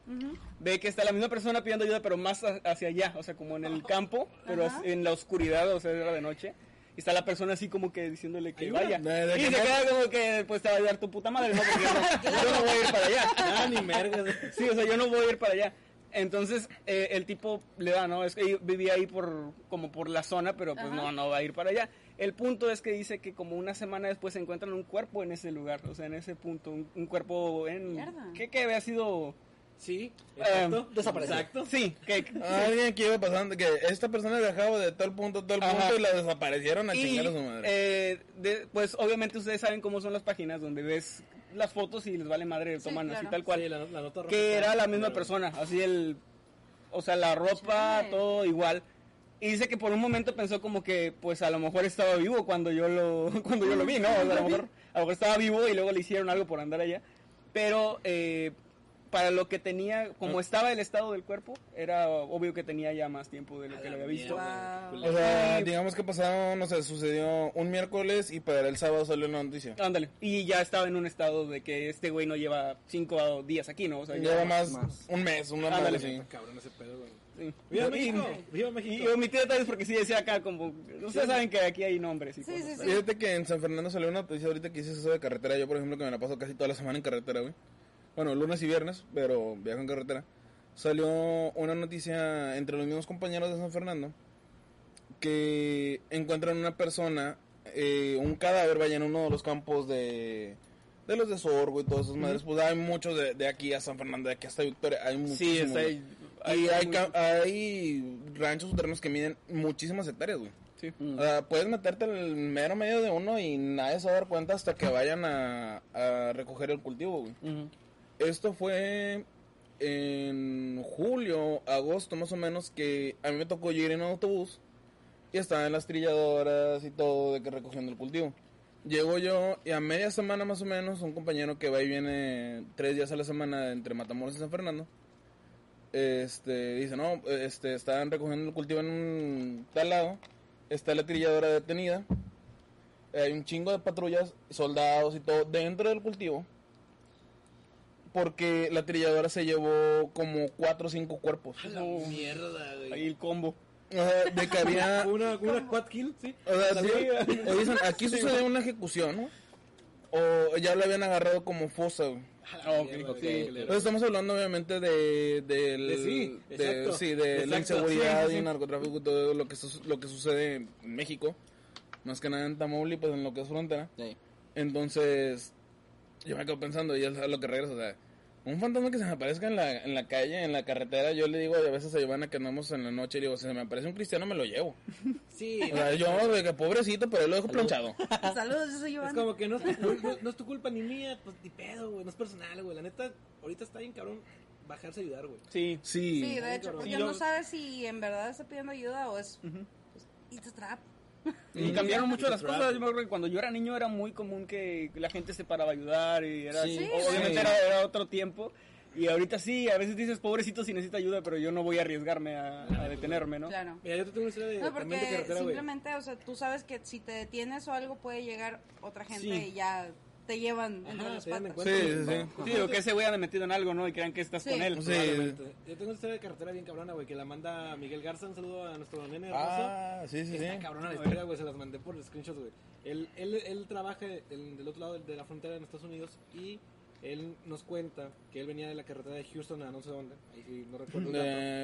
ve que está la misma persona pidiendo ayuda, pero más a- hacia allá, o sea, como en el campo, pero Ajá. en la oscuridad, o sea, era de noche. Y está la persona así como que diciéndole que Ayuda. vaya. De- de y que se queda como que pues te va a ayudar tu puta madre, ¿no? Porque yo no, yo no voy a ir para allá. Ah, ni mergas. Sí, o sea, yo no voy a ir para allá. Entonces, eh, el tipo le da, ¿no? Es que vivía ahí por, como por la zona, pero pues Ajá. no, no va a ir para allá. El punto es que dice que como una semana después se encuentran un cuerpo en ese lugar, o sea, en ese punto, un, un cuerpo en... Mierda. ¿Qué que había sido? Sí, exacto. Eh, desapareció. Exacto. Sí, que... Alguien que iba pasando, que esta persona viajaba de tal punto a tal Ajá. punto y la desaparecieron a y, chingar a su madre. eh, de- pues obviamente ustedes saben cómo son las páginas donde ves las fotos y les vale madre, Sí, toman así claro. tal cual. Sí, la, la nota que era la misma claro. persona, así el, o sea, la ropa, Chale. todo igual. Y dice que por un momento pensó como que, pues a lo mejor estaba vivo cuando yo lo, cuando yo lo vi, ¿no? O sea, a lo mejor, a lo mejor estaba vivo y luego le hicieron algo por andar allá. Pero, eh, para lo que tenía, como estaba el estado del cuerpo, era obvio que tenía ya más tiempo de lo que lo había visto. Wow. O sea, digamos que pasado, no sé, sucedió un miércoles y para el sábado salió la noticia. Ándale. Y ya estaba en un estado de que este güey no lleva cinco días aquí, ¿no? O sea, ya- Lleva más, más. un mes, un mes, Ándale. sí. Cabrón ese pedo, güey. sí. ¡Viva Y- México! ¡Viva Y México! omití detalles porque sí decía acá como... Ustedes saben que aquí hay nombres y Sí, cosas. sí, sí. Fíjate que en San Fernando salió una noticia ahorita que hice eso de carretera. Yo, por ejemplo, que me la paso casi toda la semana en carretera, güey. Bueno, lunes y viernes, pero viajo en carretera. Salió una noticia entre los mismos compañeros de San Fernando que encuentran una persona, eh, un cadáver, vaya en uno de los campos de, de los de Sorgo y todas esas madres. Pues hay muchos de, de aquí a San Fernando, de aquí hasta Victoria. Hay Sí, muchísimos. está ahí. Y hay, hay ranchos o terrenos que miden muchísimas hectáreas, güey. Sí. Sea, puedes meterte el mero medio de uno y nadie se va a dar cuenta hasta que vayan a, a recoger el cultivo, güey. Ujú. Esto fue en julio, agosto más o menos, que a mí me tocó ir en autobús y estaba en las trilladoras y todo de que recogiendo el cultivo. Llego yo y a media semana más o menos, un compañero que va y viene tres días a la semana entre Matamoros y San Fernando, este, dice, no, este, estaban recogiendo el cultivo en un tal lado, está la trilladora detenida, hay un chingo de patrullas, soldados y todo dentro del cultivo, porque la trilladora se llevó como cuatro o cinco cuerpos. ¡A la mierda, güey! Ahí el combo. O sea, de que había... Una, una quad kill, ¿sí? O sea, sí, o dicen, aquí sucedió una ejecución, ¿no? O ya lo habían agarrado como fosa, güey. Ah, ok, mierda, ok. güey, Entonces estamos hablando obviamente de, del- De sí, de, exacto. sí, de la inseguridad sí, sí, y sí. narcotráfico y todo lo que, su- lo que sucede en México, más que nada en Tamaulipas, en lo que es frontera. Sí. Entonces, yo me quedo pensando, y es a lo que regreso, o sea, un fantasma que se me aparezca en la, en la calle, en la carretera, yo le digo, a veces a Giovanna que andamos en la noche, y digo, si se me aparece un cristiano, me lo llevo. Sí, O sea, yo, de que pobrecito, pero lo dejo planchado. Saludos, yo soy es Giovanna. como que no, es tu- no- no es tu culpa ni mía, pues ni pedo, güey. No es personal, güey. La neta, ahorita está bien cabrón bajarse a ayudar, güey. Sí. Sí. Sí, de hecho, porque Sí, no sabes si en verdad está pidiendo ayuda o es... pues, it's a trap. Y cambiaron mucho las cosas. Yo me acuerdo que cuando yo era niño era muy común que la gente se paraba a ayudar y era Sí. así. Sí, Obviamente sí. era, era otro tiempo. Y ahorita sí, a veces dices, pobrecito si necesita ayuda, pero yo no voy a arriesgarme a, a detenerme, ¿no? Claro. Mira, yo te tengo una historia de, No, de porque carretera, simplemente, o sea, tú sabes que si te detienes o algo puede llegar otra gente Sí. y ya te llevan entre Ajá, las patas. cuenta. Sí, sí, sí. Sí, o que ese güey anda metido en algo, ¿no? Y crean que estás Sí. con él. Sí. Yo tengo una historia de carretera bien cabrona, güey, que la manda Miguel Garza. Un saludo a nuestro nene hermoso. Ah, sí, sí, sí. Cabrona la historia, güey, se las mandé por screenshots, güey. Él, él, él trabaja en- del otro lado de la frontera en Estados Unidos y él nos cuenta que él venía de la carretera de Houston a no sé dónde. Ahí sí, no recuerdo.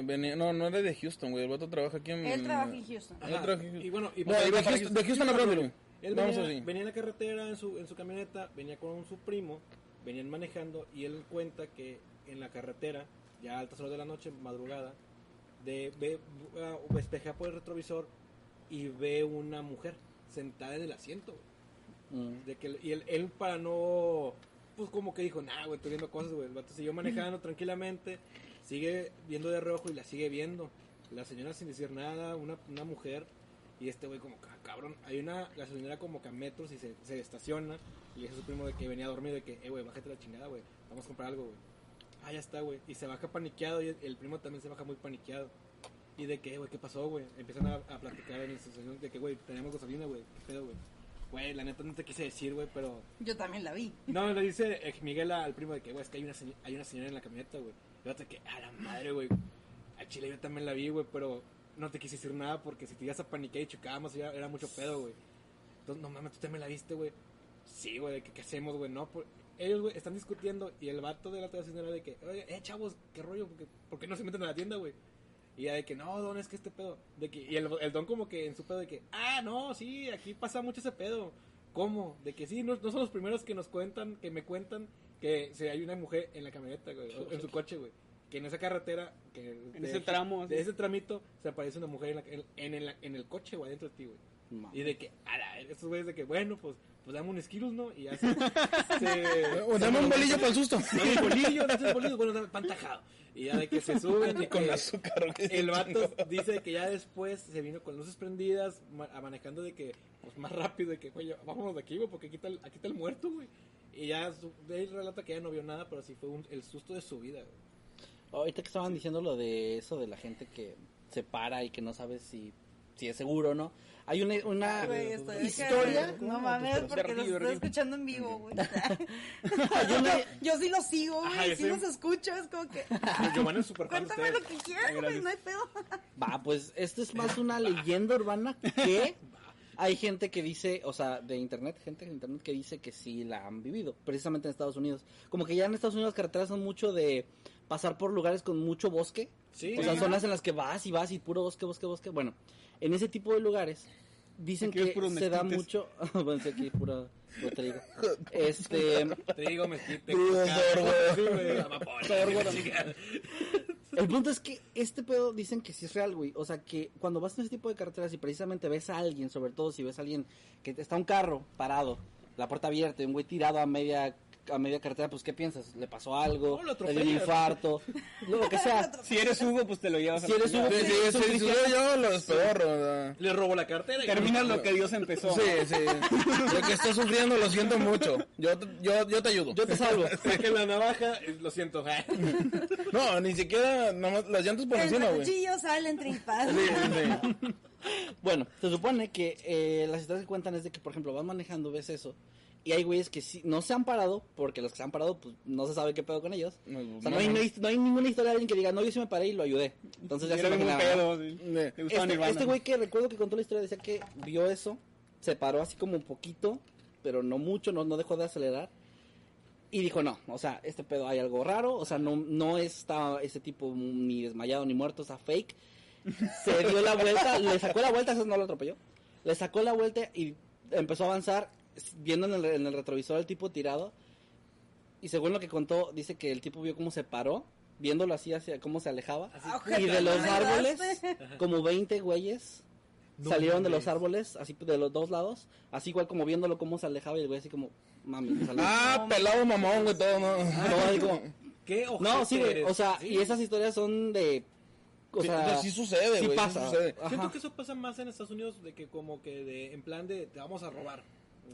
venía- no, no era de Houston, güey. El vato trabaja aquí en. Él trabaja en Houston. Él trabaja en- Y bueno, y No, de Houston, de Houston a güey. Él Vamos venía, así. venía en la carretera en su, en su camioneta, venía con su primo, venían manejando y él cuenta que en la carretera, ya a altas horas de la noche, madrugada, de, ve, uh, despejea por el retrovisor y ve una mujer sentada en el asiento. Mm. De que, y él, él para no, pues como que dijo, nah, güey, estoy viendo cosas, güey. El vato siguió manejando tranquilamente, sigue viendo de rojo y la sigue viendo. La señora sin decir nada, una, una mujer, y este güey como, "Ah, cabrón, hay una gasolinera como que a metros y se, se estaciona. Y dice a su primo de que venía dormido, de que, eh, güey, bájate la chingada, güey, vamos a comprar algo, güey. Ah, ya está, güey. Y se baja paniqueado y el, primo también se baja muy paniqueado. Y de que, güey, ¿qué pasó, güey? Empiezan a, a platicar en estacionamiento de que, güey, tenemos gasolina, güey, ¿qué pedo, güey? Güey, la neta no te quise decir, güey, pero Yo también la vi. no, le dice eh, Miguel al primo de que, güey, es que hay una, hay una señora en la camioneta, güey. Y otro que, a la madre, güey. A Chile yo también la vi, güey, pero no te quise decir nada porque si te ibas a paniquear y chocábamos, ya era mucho pedo, güey. Entonces, no mames, tú también la viste, güey. Sí, güey, ¿qué, qué hacemos, güey? No, por- ellos, güey, están discutiendo y el vato de la otra señora de que, oye, eh, chavos, qué rollo, ¿por qué, no se meten a la tienda, güey? Y ya de que, no, don, es que este pedo. De que, y el, don como que en su pedo de que, ah, no, sí, aquí pasa mucho ese pedo. ¿Cómo? De que sí, no, son los primeros que nos cuentan, que me cuentan que si hay una mujer en la camioneta, güey, en su coche, güey. Que en esa carretera, que En ese tramo, de ese tramito, se aparece una mujer en, la- en, en el, en el coche, güey, adentro de ti, güey. Y de que, a la, estos güeyes de que, bueno, pues, pues dame un Skittles, ¿no? Y ya se... se- O dame un bolillo para el susto. Dame un bolillo, no sé, bolillo, bueno, dame pan tajado. Y ya de que se suben y Con que azúcar, el vato dice que ya después se vino con luces prendidas, ma- manejando de que, pues más rápido, de que, güey, vámonos de aquí, güey, porque aquí está, el, aquí está el muerto, güey. Y ya, su- él relata que ya no vio nada, pero sí fue un- el susto de su vida, güey. Ahorita que estaban diciendo lo de eso de la gente que se para y que no sabe si, si es seguro o no. Hay una, una Güey, estoy de que- historia. No mames, porque los Derrido, estoy escuchando en vivo, güey. Una- Yo sí los sigo, güey. yo Sí los escucho. Es como que. Giovanni es súper Cuéntame lo que quieras, güey. No hay pedo. Va, pues esto es más una leyenda urbana que hay gente que dice, o sea, de internet, gente de internet que dice que sí la han vivido, precisamente en Estados Unidos. Como que ya en Estados Unidos las carreteras son mucho de pasar por lugares con mucho bosque. Sí. O sea, Ajá. zonas en las que vas y vas y puro bosque, bosque, bosque. Bueno, en ese tipo de lugares dicen Aquí que se da mucho... bueno, sí, aquí puro, puro trigo. Este... Trigo, mezquite. El punto es que este pedo dicen que sí es real, güey. O sea, que cuando vas en ese tipo de carreteras y precisamente ves a alguien, sobre todo si ves a alguien que está un carro parado, la puerta abierta, y un güey tirado a media a media carretera, pues ¿qué piensas? ¿Le pasó algo? No, lo ¿Le dio un atropellas. infarto? Lo que sea. Si eres Hugo, pues te lo llevas Si eres Hugo, Sí, sí, Son sí, sí, cristianos. soy yo, los pedorros. o sea. Le robó la cartera. y- Terminas lo que Dios empezó. Sí, sí. Lo que estás sufriendo lo siento mucho. Yo, te- yo, yo te ayudo. Yo te salvo. Saqué la navaja, eh, lo siento. No, ni siquiera, nomás las llantas por encima, güey. cuchillos salen tripas. Sí, sí. Bueno, se supone que eh, las historias que cuentan es de que, por ejemplo, vas manejando, ves eso, y hay güeyes que sí, no se han parado, porque los que se han parado, pues no se sabe qué pedo con ellos. No, O sea, no hay, no. hay- no hay ninguna historia de alguien que diga, no, yo sí me paré y lo ayudé. Entonces ya se pedo. sí. Este, este güey que recuerdo que contó la historia decía que vio eso, se paró así como un poquito, pero no mucho, no, no dejó de acelerar. Y dijo, no, o sea, este pedo hay algo raro, o sea, no, no está ese tipo ni desmayado ni muerto, está fake. Se dio la vuelta, le sacó la vuelta, eso no lo atropelló. Le sacó la vuelta y empezó a avanzar, viendo en el, en el retrovisor al tipo tirado. Y según lo que contó, dice que el tipo vio cómo se paró, viéndolo así, hacia cómo se alejaba. Ojete, Y de los árboles, como 20 güeyes No salieron de los árboles, así de los dos lados, así igual como viéndolo cómo se alejaba y el güey así como, mami, me salió. Ah, pelado mamón, güey, todo, ¿no? No, así como- ¿Qué no, sí, güey, o sea, Sí. y esas historias son de, o Sí, sea, sí sucede, sí güey, sí pasa. sucede. Ajá. Siento que eso pasa más en Estados Unidos de que como que de en plan de te vamos a robar.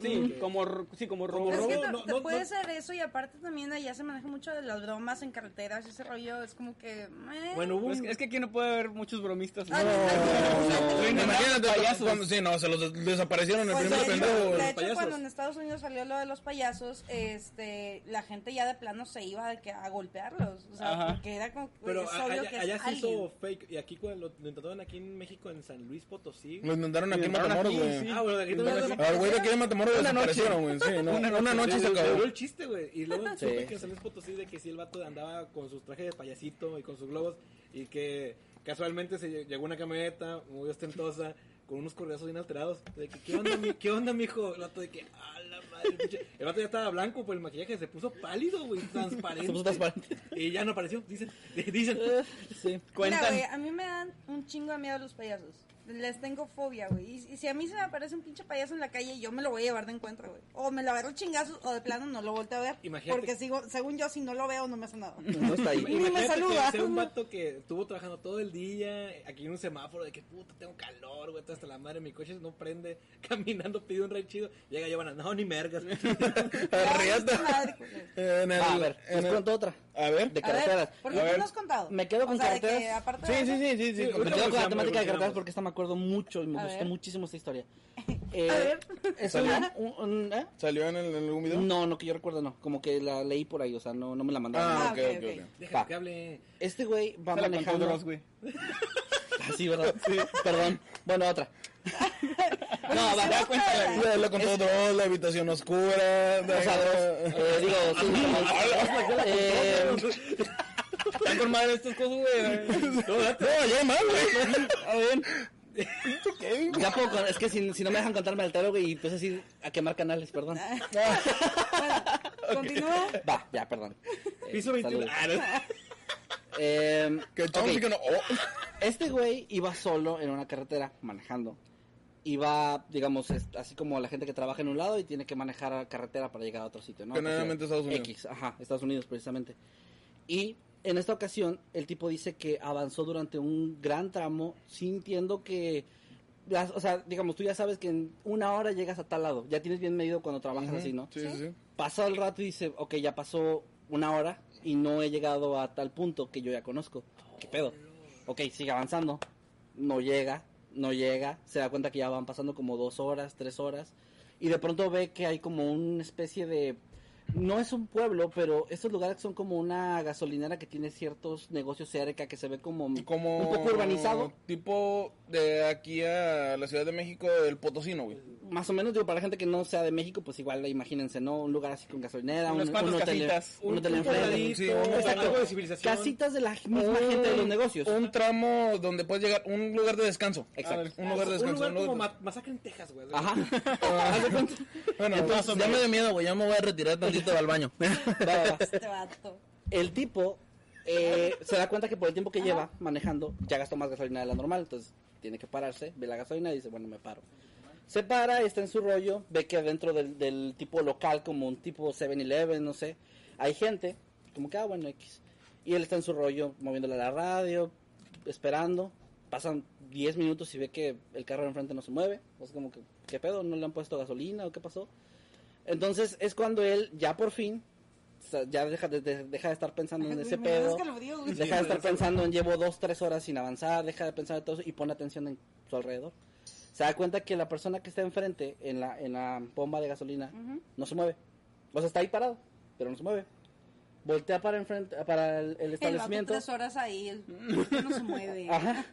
Sí, como, sí, como robo. Es que no, no, puede no. ser eso y aparte también allá se maneja mucho de las bromas en carreteras y ese rollo es como que... eh. Bueno, hubo Pues un- es que aquí no puede haber muchos bromistas. Ah, ¿no? Imagínate, payasos. sí, no, se los des- desaparecieron el Pues primer de hecho, pendejo. de hecho, payasos. cuando en Estados Unidos salió lo de los payasos, este, la gente ya de plano se iba de que a golpearlos, o sea, Ajá. porque era como, Pero es a- obvio allá, que allá se hizo fake y aquí cuando lo, lo intentaron aquí en México en San Luis Potosí. Lo intentaron aquí en Matamoros, güey. Ah, bueno, aquí también Al güey de aquí de Matamoros Una noche. Sí, no, una, noche se Se acabó. el chiste, güey. Y luego Sí. supe que en San Luis Potosí de que sí el vato andaba con sus trajes de payasito y con sus globos y que casualmente se lle- llegó una camioneta muy ostentosa con unos correazos bien alterados. De que, ¿qué onda, mi, qué onda, mijo? El vato de que, a la madre, pinche". El vato ya estaba blanco por el maquillaje, se puso pálido, güey, transparente. Se puso transparente. Y ya no apareció, dicen. Dicen. Sí. Mira, güey, a mí me dan un chingo de miedo los payasos. Les tengo fobia, güey. Y, y si a mí se me aparece un pinche payaso en la calle, yo me lo voy a llevar de encuentro, güey. O me lo agarro chingazos, o de plano no lo volteo a ver. Imagínate. Porque sigo, según yo, si no lo veo, no me hace nada. No está ahí. Ni me saluda. Que sea un vato que estuvo trabajando todo el día, aquí en un semáforo, de que puta, tengo calor, güey, hasta la madre, mi coche no prende, caminando, pide un ride chido, llega Giovanna, no, ni mergas. En el, a ver, en les el- cuento otra. A ver. De A ver, carreteras. porque A tú no has contado. Me quedo con carreteras. Sí, sí, sí, sí, Me quedo con la temática de carreteras porque esta me acuerdo mucho y me A gustó ver. muchísimo esta historia. Eh, A ver. es una- un- un- ¿eh? ¿Salió en, el, en algún video? No, no que yo recuerdo, no. Como que la leí por ahí, o sea, no, no me la mandaron. Ah, Ah, ok, ok, ok, ok. ok. Déjalo Va. que hable. Este güey va Se la contó manejando. Dross, güey. Ah, sí, ¿verdad? Perdón. Bueno, otra. no, va, Ya, cuéntala. Ya le contó Dross, la habitación oscura. O sea, Dross, eh, digo, sí, eh, Están con madre estas cosas, güey. No, ya hay más, güey. a ver. Ya puedo con- es que si, si no me dejan contar me altero, güey, y empiezo a decir a quemar canales, perdón. Continúa. Va, ya, perdón. Eh, Piso 21. saludos. Ah. Eh. Este güey iba solo en una carretera manejando. Iba, digamos, así como la gente que trabaja en un lado y tiene que manejar a carretera para llegar a otro sitio, ¿no? Generalmente Estados. Unidos. X, ajá, Estados Unidos precisamente. Y en esta ocasión, el tipo dice que avanzó durante un gran tramo sintiendo que, las- o sea, digamos, tú ya sabes que en una hora llegas a tal lado. Ya tienes bien medido cuando trabajas así, ¿no? Sí, sí, sí. Pasa el rato y dice, ok, ya pasó una hora y no he llegado a tal punto que yo ya conozco. ¿Qué pedo? Ok, sigue avanzando. No llega, no llega. Se da cuenta que ya van pasando como dos horas, tres horas. Y de pronto ve que hay como una especie de... No es un pueblo, pero estos lugares son como una gasolinera que tiene ciertos negocios cerca, que se ve como, Como un poco urbanizado. Tipo de aquí a la Ciudad de México, el Potosino, güey. Más o menos, digo, para la gente que no sea de México, pues igual imagínense, ¿no? Un lugar así con gasolinera, un, Unas un hotel, casitas. un hotel enfrente. Sí, de civilización. Casitas de la misma gente de los negocios. Un tramo donde puedes llegar, un lugar de descanso. Exacto. Un lugar de Un descanso. lugar un como lugar- ma- masacre en Texas, güey. Ajá. Bueno, Entonces, ya me dio miedo, güey. Ya me voy a retirar tantito al baño. Este vato. El tipo eh, se da cuenta que por el tiempo que Ajá. lleva manejando, ya gastó más gasolina de la normal, entonces tiene que pararse, ve la gasolina y dice, bueno, me paro. Se para, está en su rollo, ve que dentro del, del tipo local, como un tipo 7-Eleven, no sé, hay gente, como que, ah, bueno, X. Y él está en su rollo, moviéndole la radio, esperando. Pasan 10 minutos y ve que el carro de enfrente no se mueve. O sea, como que, ¿qué pedo? ¿No le han puesto gasolina o qué pasó? Entonces es cuando él ya por fin o sea, ya deja de, de- deja de estar pensando en ese pedo. Deja de estar pensando en llevo dos, tres horas sin avanzar, deja de pensar en todo eso y pone atención en su alrededor. Se da cuenta que la persona que está enfrente en la, en la bomba de gasolina no se mueve. O sea, está ahí parado, pero no se mueve. Voltea para enfrente, para el, el El vato establecimiento. tres horas ahí, el no se mueve. Ajá.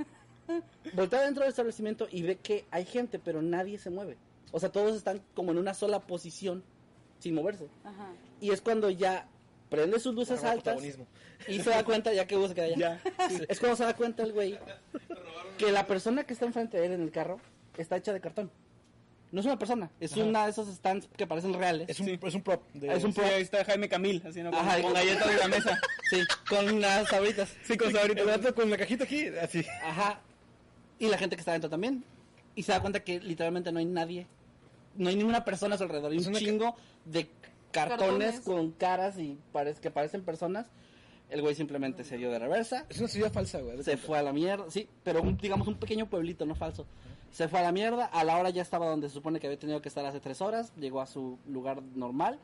Voltea dentro del establecimiento y ve que hay gente, pero nadie se mueve. O sea, todos están como en una sola posición, sin moverse. Ajá. Y es cuando ya prende sus luces altas y se da cuenta, ya que se queda allá. Es cuando se da cuenta el güey que la persona que está enfrente de él en el carro está hecha de cartón. No es una persona, es una de esos stands que parecen reales. Es un, Sí. es un prop. De, Es un Sí, ahí está Jaime Camil haciendo con, Ajá, con galletas de la mesa. Sí, con unas sabritas. Sí, con sabritas. El con la cajita aquí, así. Ajá. Y la gente que está dentro también. Y se da cuenta que literalmente no hay nadie. No hay ninguna persona a su alrededor. Hay un chingo de cartones, Cartones. con caras y parece, que parecen personas. El güey simplemente se dio de reversa. Es una ciudad falsa, güey. Se fue a la mierda. Sí, pero un- digamos un pequeño pueblito, no falso. Se fue a la mierda. A la hora ya estaba donde se supone que había tenido que estar hace tres horas. Llegó a su lugar normal.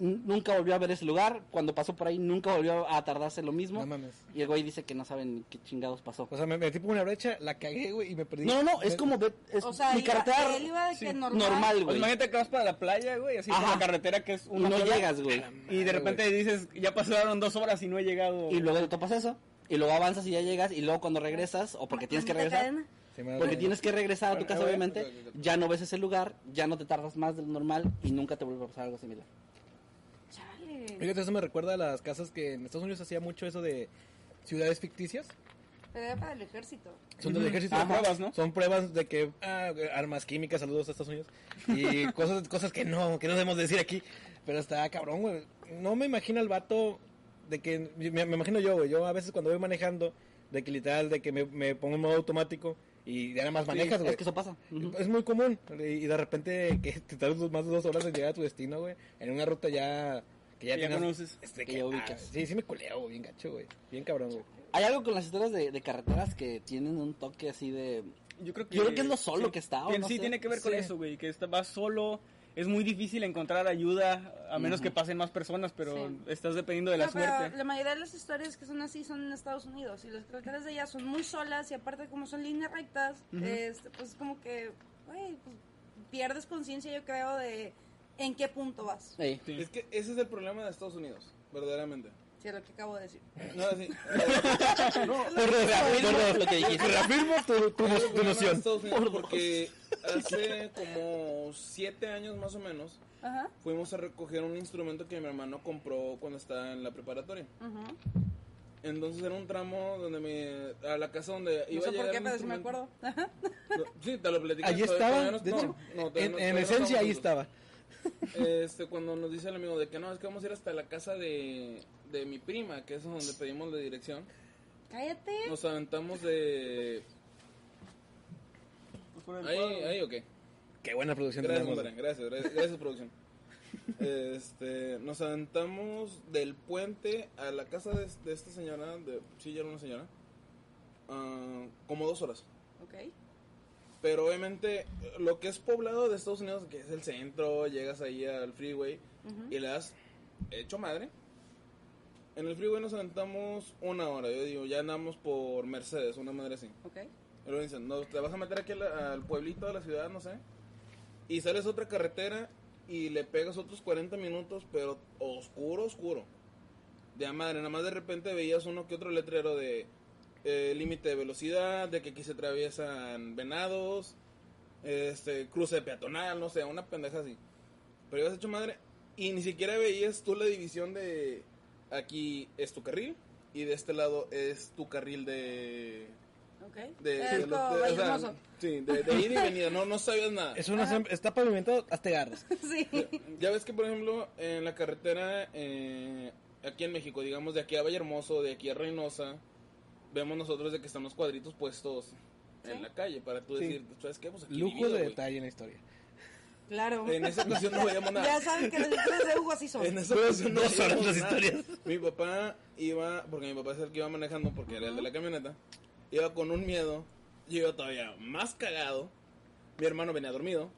N- Nunca volvió a ver ese lugar. Cuando pasó por ahí, nunca volvió a tardarse lo mismo. No mames. Y el güey dice que no saben ni qué chingados pasó. O sea, me metí por una brecha, la cagué, güey, y me perdí. No, no, no, es Me- como ve- es O sea, mi iba- carretera él iba de que sí, normal. normal, Pues güey. imagínate que vas para la playa, güey, así por la carretera que es Y una no sola, llegas, güey. Y de repente dices, ya pasaron dos horas y no he llegado. Y luego te topas eso. Y luego avanzas y ya llegas. Y luego cuando regresas, o porque tienes que regresar, cadena. Sí, porque tienes que regresar a tu casa, obviamente, ya no ves ese lugar, ya no te tardas más de lo normal y nunca te vuelve a pasar algo similar. Chale. Fíjate, eso me recuerda a las casas que en Estados Unidos hacía mucho eso de ciudades ficticias. Pero era para el ejército. Son del ejército. Son pruebas, ¿no? Son pruebas de que ah, armas químicas, saludos a Estados Unidos. Y cosas, cosas que no, que no debemos decir aquí. Pero está cabrón, güey. No me imagino al vato de que, me, me imagino yo, güey. Yo a veces cuando voy manejando, de que literal, de que me, me pongo en modo automático y ya nada más manejas, güey. Es que eso pasa. Ujú. Es muy común. Y de repente que te tardas más de dos horas en llegar a tu destino, güey. En una ruta ya... Que ya, Que ya conoces. este, Que que- ya ah, ubicas. sí, sí me culeo, bien gacho, güey. Bien cabrón, güey. Hay algo con las historias de, de carreteras que tienen un toque así de... Yo creo que, Yo creo que es lo solo sí, que está, o Tien- no sí, sé. tiene que ver con Sí. eso, güey, que está- vas solo. Es muy difícil encontrar ayuda, a menos que pasen más personas, pero Sí. estás dependiendo de la No, pero suerte. la mayoría de las historias que son así son en Estados Unidos y las carreteras de allá son muy solas y aparte como son líneas rectas, este, pues como que, güey, pues pierdes conciencia yo creo de en qué punto vas. Sí. Es que ese es el problema de Estados Unidos, verdaderamente. Sí, es lo que acabo de decir. No, sí. Reafirmo lo que dijiste. Reafirmo tu, tu, tu noción. Unidos porque hace como siete años más o menos Ajá. fuimos a recoger un instrumento que mi hermano compró cuando estaba en la preparatoria. Ajá. Entonces era un tramo donde me, a la casa donde No iba sé a llegar por qué, el pero sí me acuerdo. Ajá. No, sí, te lo platicé. Allí estaba, no- de no, hecho, no, en, no- no esencia ahí juntos. estaba. Este, cuando nos dice el amigo de que no, es que vamos a ir hasta la casa de, de mi prima, que es donde pedimos la dirección. Cállate. Nos aventamos de... Ahí, ahí, ok. Qué buena producción Gracias, tenemos. gracias, gracias, gracias, producción. Este, nos aventamos del puente a la casa de, de esta señora, de, sí, ya era una señora, ah, como dos horas. Ok. Pero obviamente lo que es poblado de Estados Unidos, que es el centro, llegas ahí al freeway, y le das hecho madre. En el freeway nos aventamos una hora. Yo digo, ya andamos por Mercedes, una madre así. Ok. Y luego dicen, no, te vas a meter aquí al, al pueblito de la ciudad, no sé. Y sales a otra carretera y le pegas otros 40 minutos, pero oscuro, oscuro. De a madre, nada más de repente veías uno que otro letrero de eh, límite de velocidad, de que aquí se atraviesan venados, este, cruce peatonal, no sé, una pendeja así. Pero ibas hecho madre y ni siquiera veías tú la división de aquí es tu carril y de este lado es tu carril de Ok. de, de los- de- o Valle sea, Hermoso. sí, de, de ida y venida, no, no sabías nada. Es una, sem- está pavimentado hasta garras. Sí. Ya ves que, por ejemplo, en la carretera, eh, aquí en México, digamos, de aquí a Vallehermoso, de aquí a Reynosa, vemos nosotros de que están los cuadritos puestos en la calle para tú Sí. decir, ¿sabes qué? Pues aquí Lujo vivido, de güey". detalle en la historia. Claro. En esa ocasión no veíamos nada. Ya saben que los libros de Hugo así son. En esa ocasión no veíamos las nada. historias. Mi papá iba, porque mi papá es el que iba manejando, porque era el de la camioneta, iba con un miedo, yo iba todavía más cagado, mi hermano venía dormido,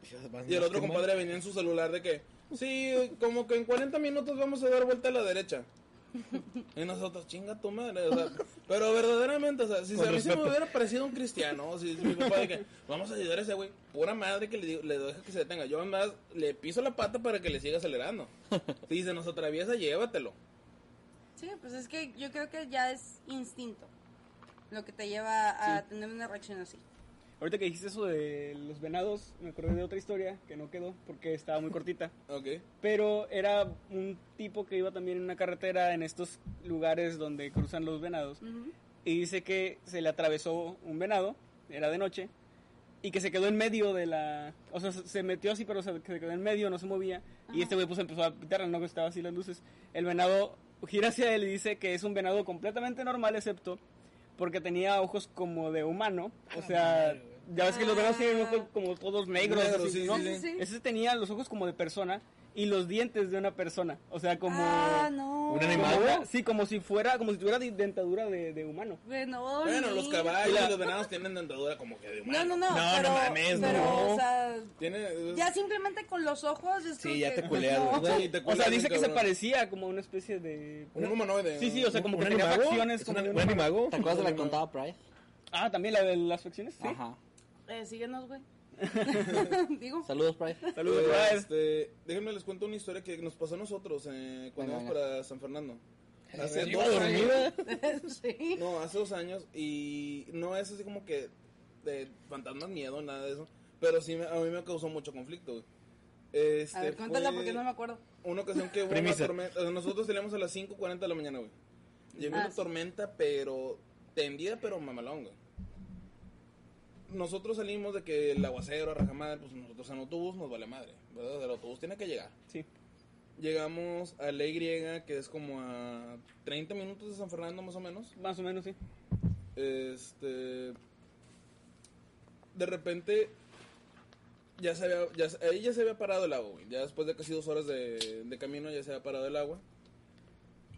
y el otro compadre venía en su celular de que, sí, como que en 40 minutos vamos a dar vuelta a la derecha. Y nosotros, chinga tu madre, o sea, pero verdaderamente, o sea, si a mí se me hubiera parecido un cristiano, si, si mi papá de que, vamos a ayudar a ese güey, pura madre que le, digo- le deja que se detenga, yo además le piso la pata para que le siga acelerando. Si se nos atraviesa, llévatelo. Sí, pues es que yo creo que ya es instinto lo que te lleva a tener una reacción así. Ahorita que dijiste eso de los venados, me acordé de otra historia que no quedó porque estaba muy cortita. Ok. Pero era un tipo que iba también en una carretera en estos lugares donde cruzan los venados. Y dice que se le atravesó un venado, era de noche, y que se quedó en medio de la... O sea, se metió así, pero se se quedó en medio, no se movía. Y este güey pues empezó a pitar, no que estaba así las luces. El venado gira hacia él y dice que es un venado completamente normal, excepto porque tenía ojos como de humano. O sea, ya ves que los venados tienen ojos como todos negros. Negros, así, sí, ¿no? sí. Ese tenía los ojos como de persona y los dientes de una persona. O sea, como... Ah, no. ¿Un como animal? una- sí, como si fuera, como si tuviera dentadura de, de humano. Bueno, Bueno, los caballos y los venados tienen dentadura como que de No, humano. no, no. No, no pero, mames, pero, no. o sea, Tiene... ya simplemente con los ojos es Sí, como ya que, te culeas, no. te O sea, dice que se cabrón. parecía como una especie de... Un humanoide. Sí, sí, o sea, como que ¿Un tenía facciones ¿Es como un, animago? ¿Te acuerdas de la contada Pride? Ah, también la de las facciones, sí. Ajá. Eh, síguenos, güey. Digo. Saludos, Pride. Saludos, Brian. Este, déjenme les cuento una historia que nos pasó a nosotros eh, cuando íbamos para San Fernando. Hace ¿Iba dos años. sí. No, hace dos años y no es así como que de fantasmas, miedo, nada de eso. Pero sí, a mí me causó mucho conflicto, güey. Este, A ver, cuéntala porque no me acuerdo. Una ocasión que hubo una tormenta. nosotros salimos a las 5.40 de la mañana, güey. Llegó Ah, una sí. tormenta, pero tendida, pero mamalón, güey. Nosotros salimos de que el aguacero, a rajamadre, pues nosotros en autobús nos vale madre, ¿verdad? El autobús tiene que llegar. Sí. Llegamos a la Y, que es como a 30 minutos de San Fernando, más o menos. Más o menos, sí. Este. De repente. Ya se había. Ya, ahí ya se había parado el agua, güey. Ya después de casi dos horas de, de camino ya se había parado el agua.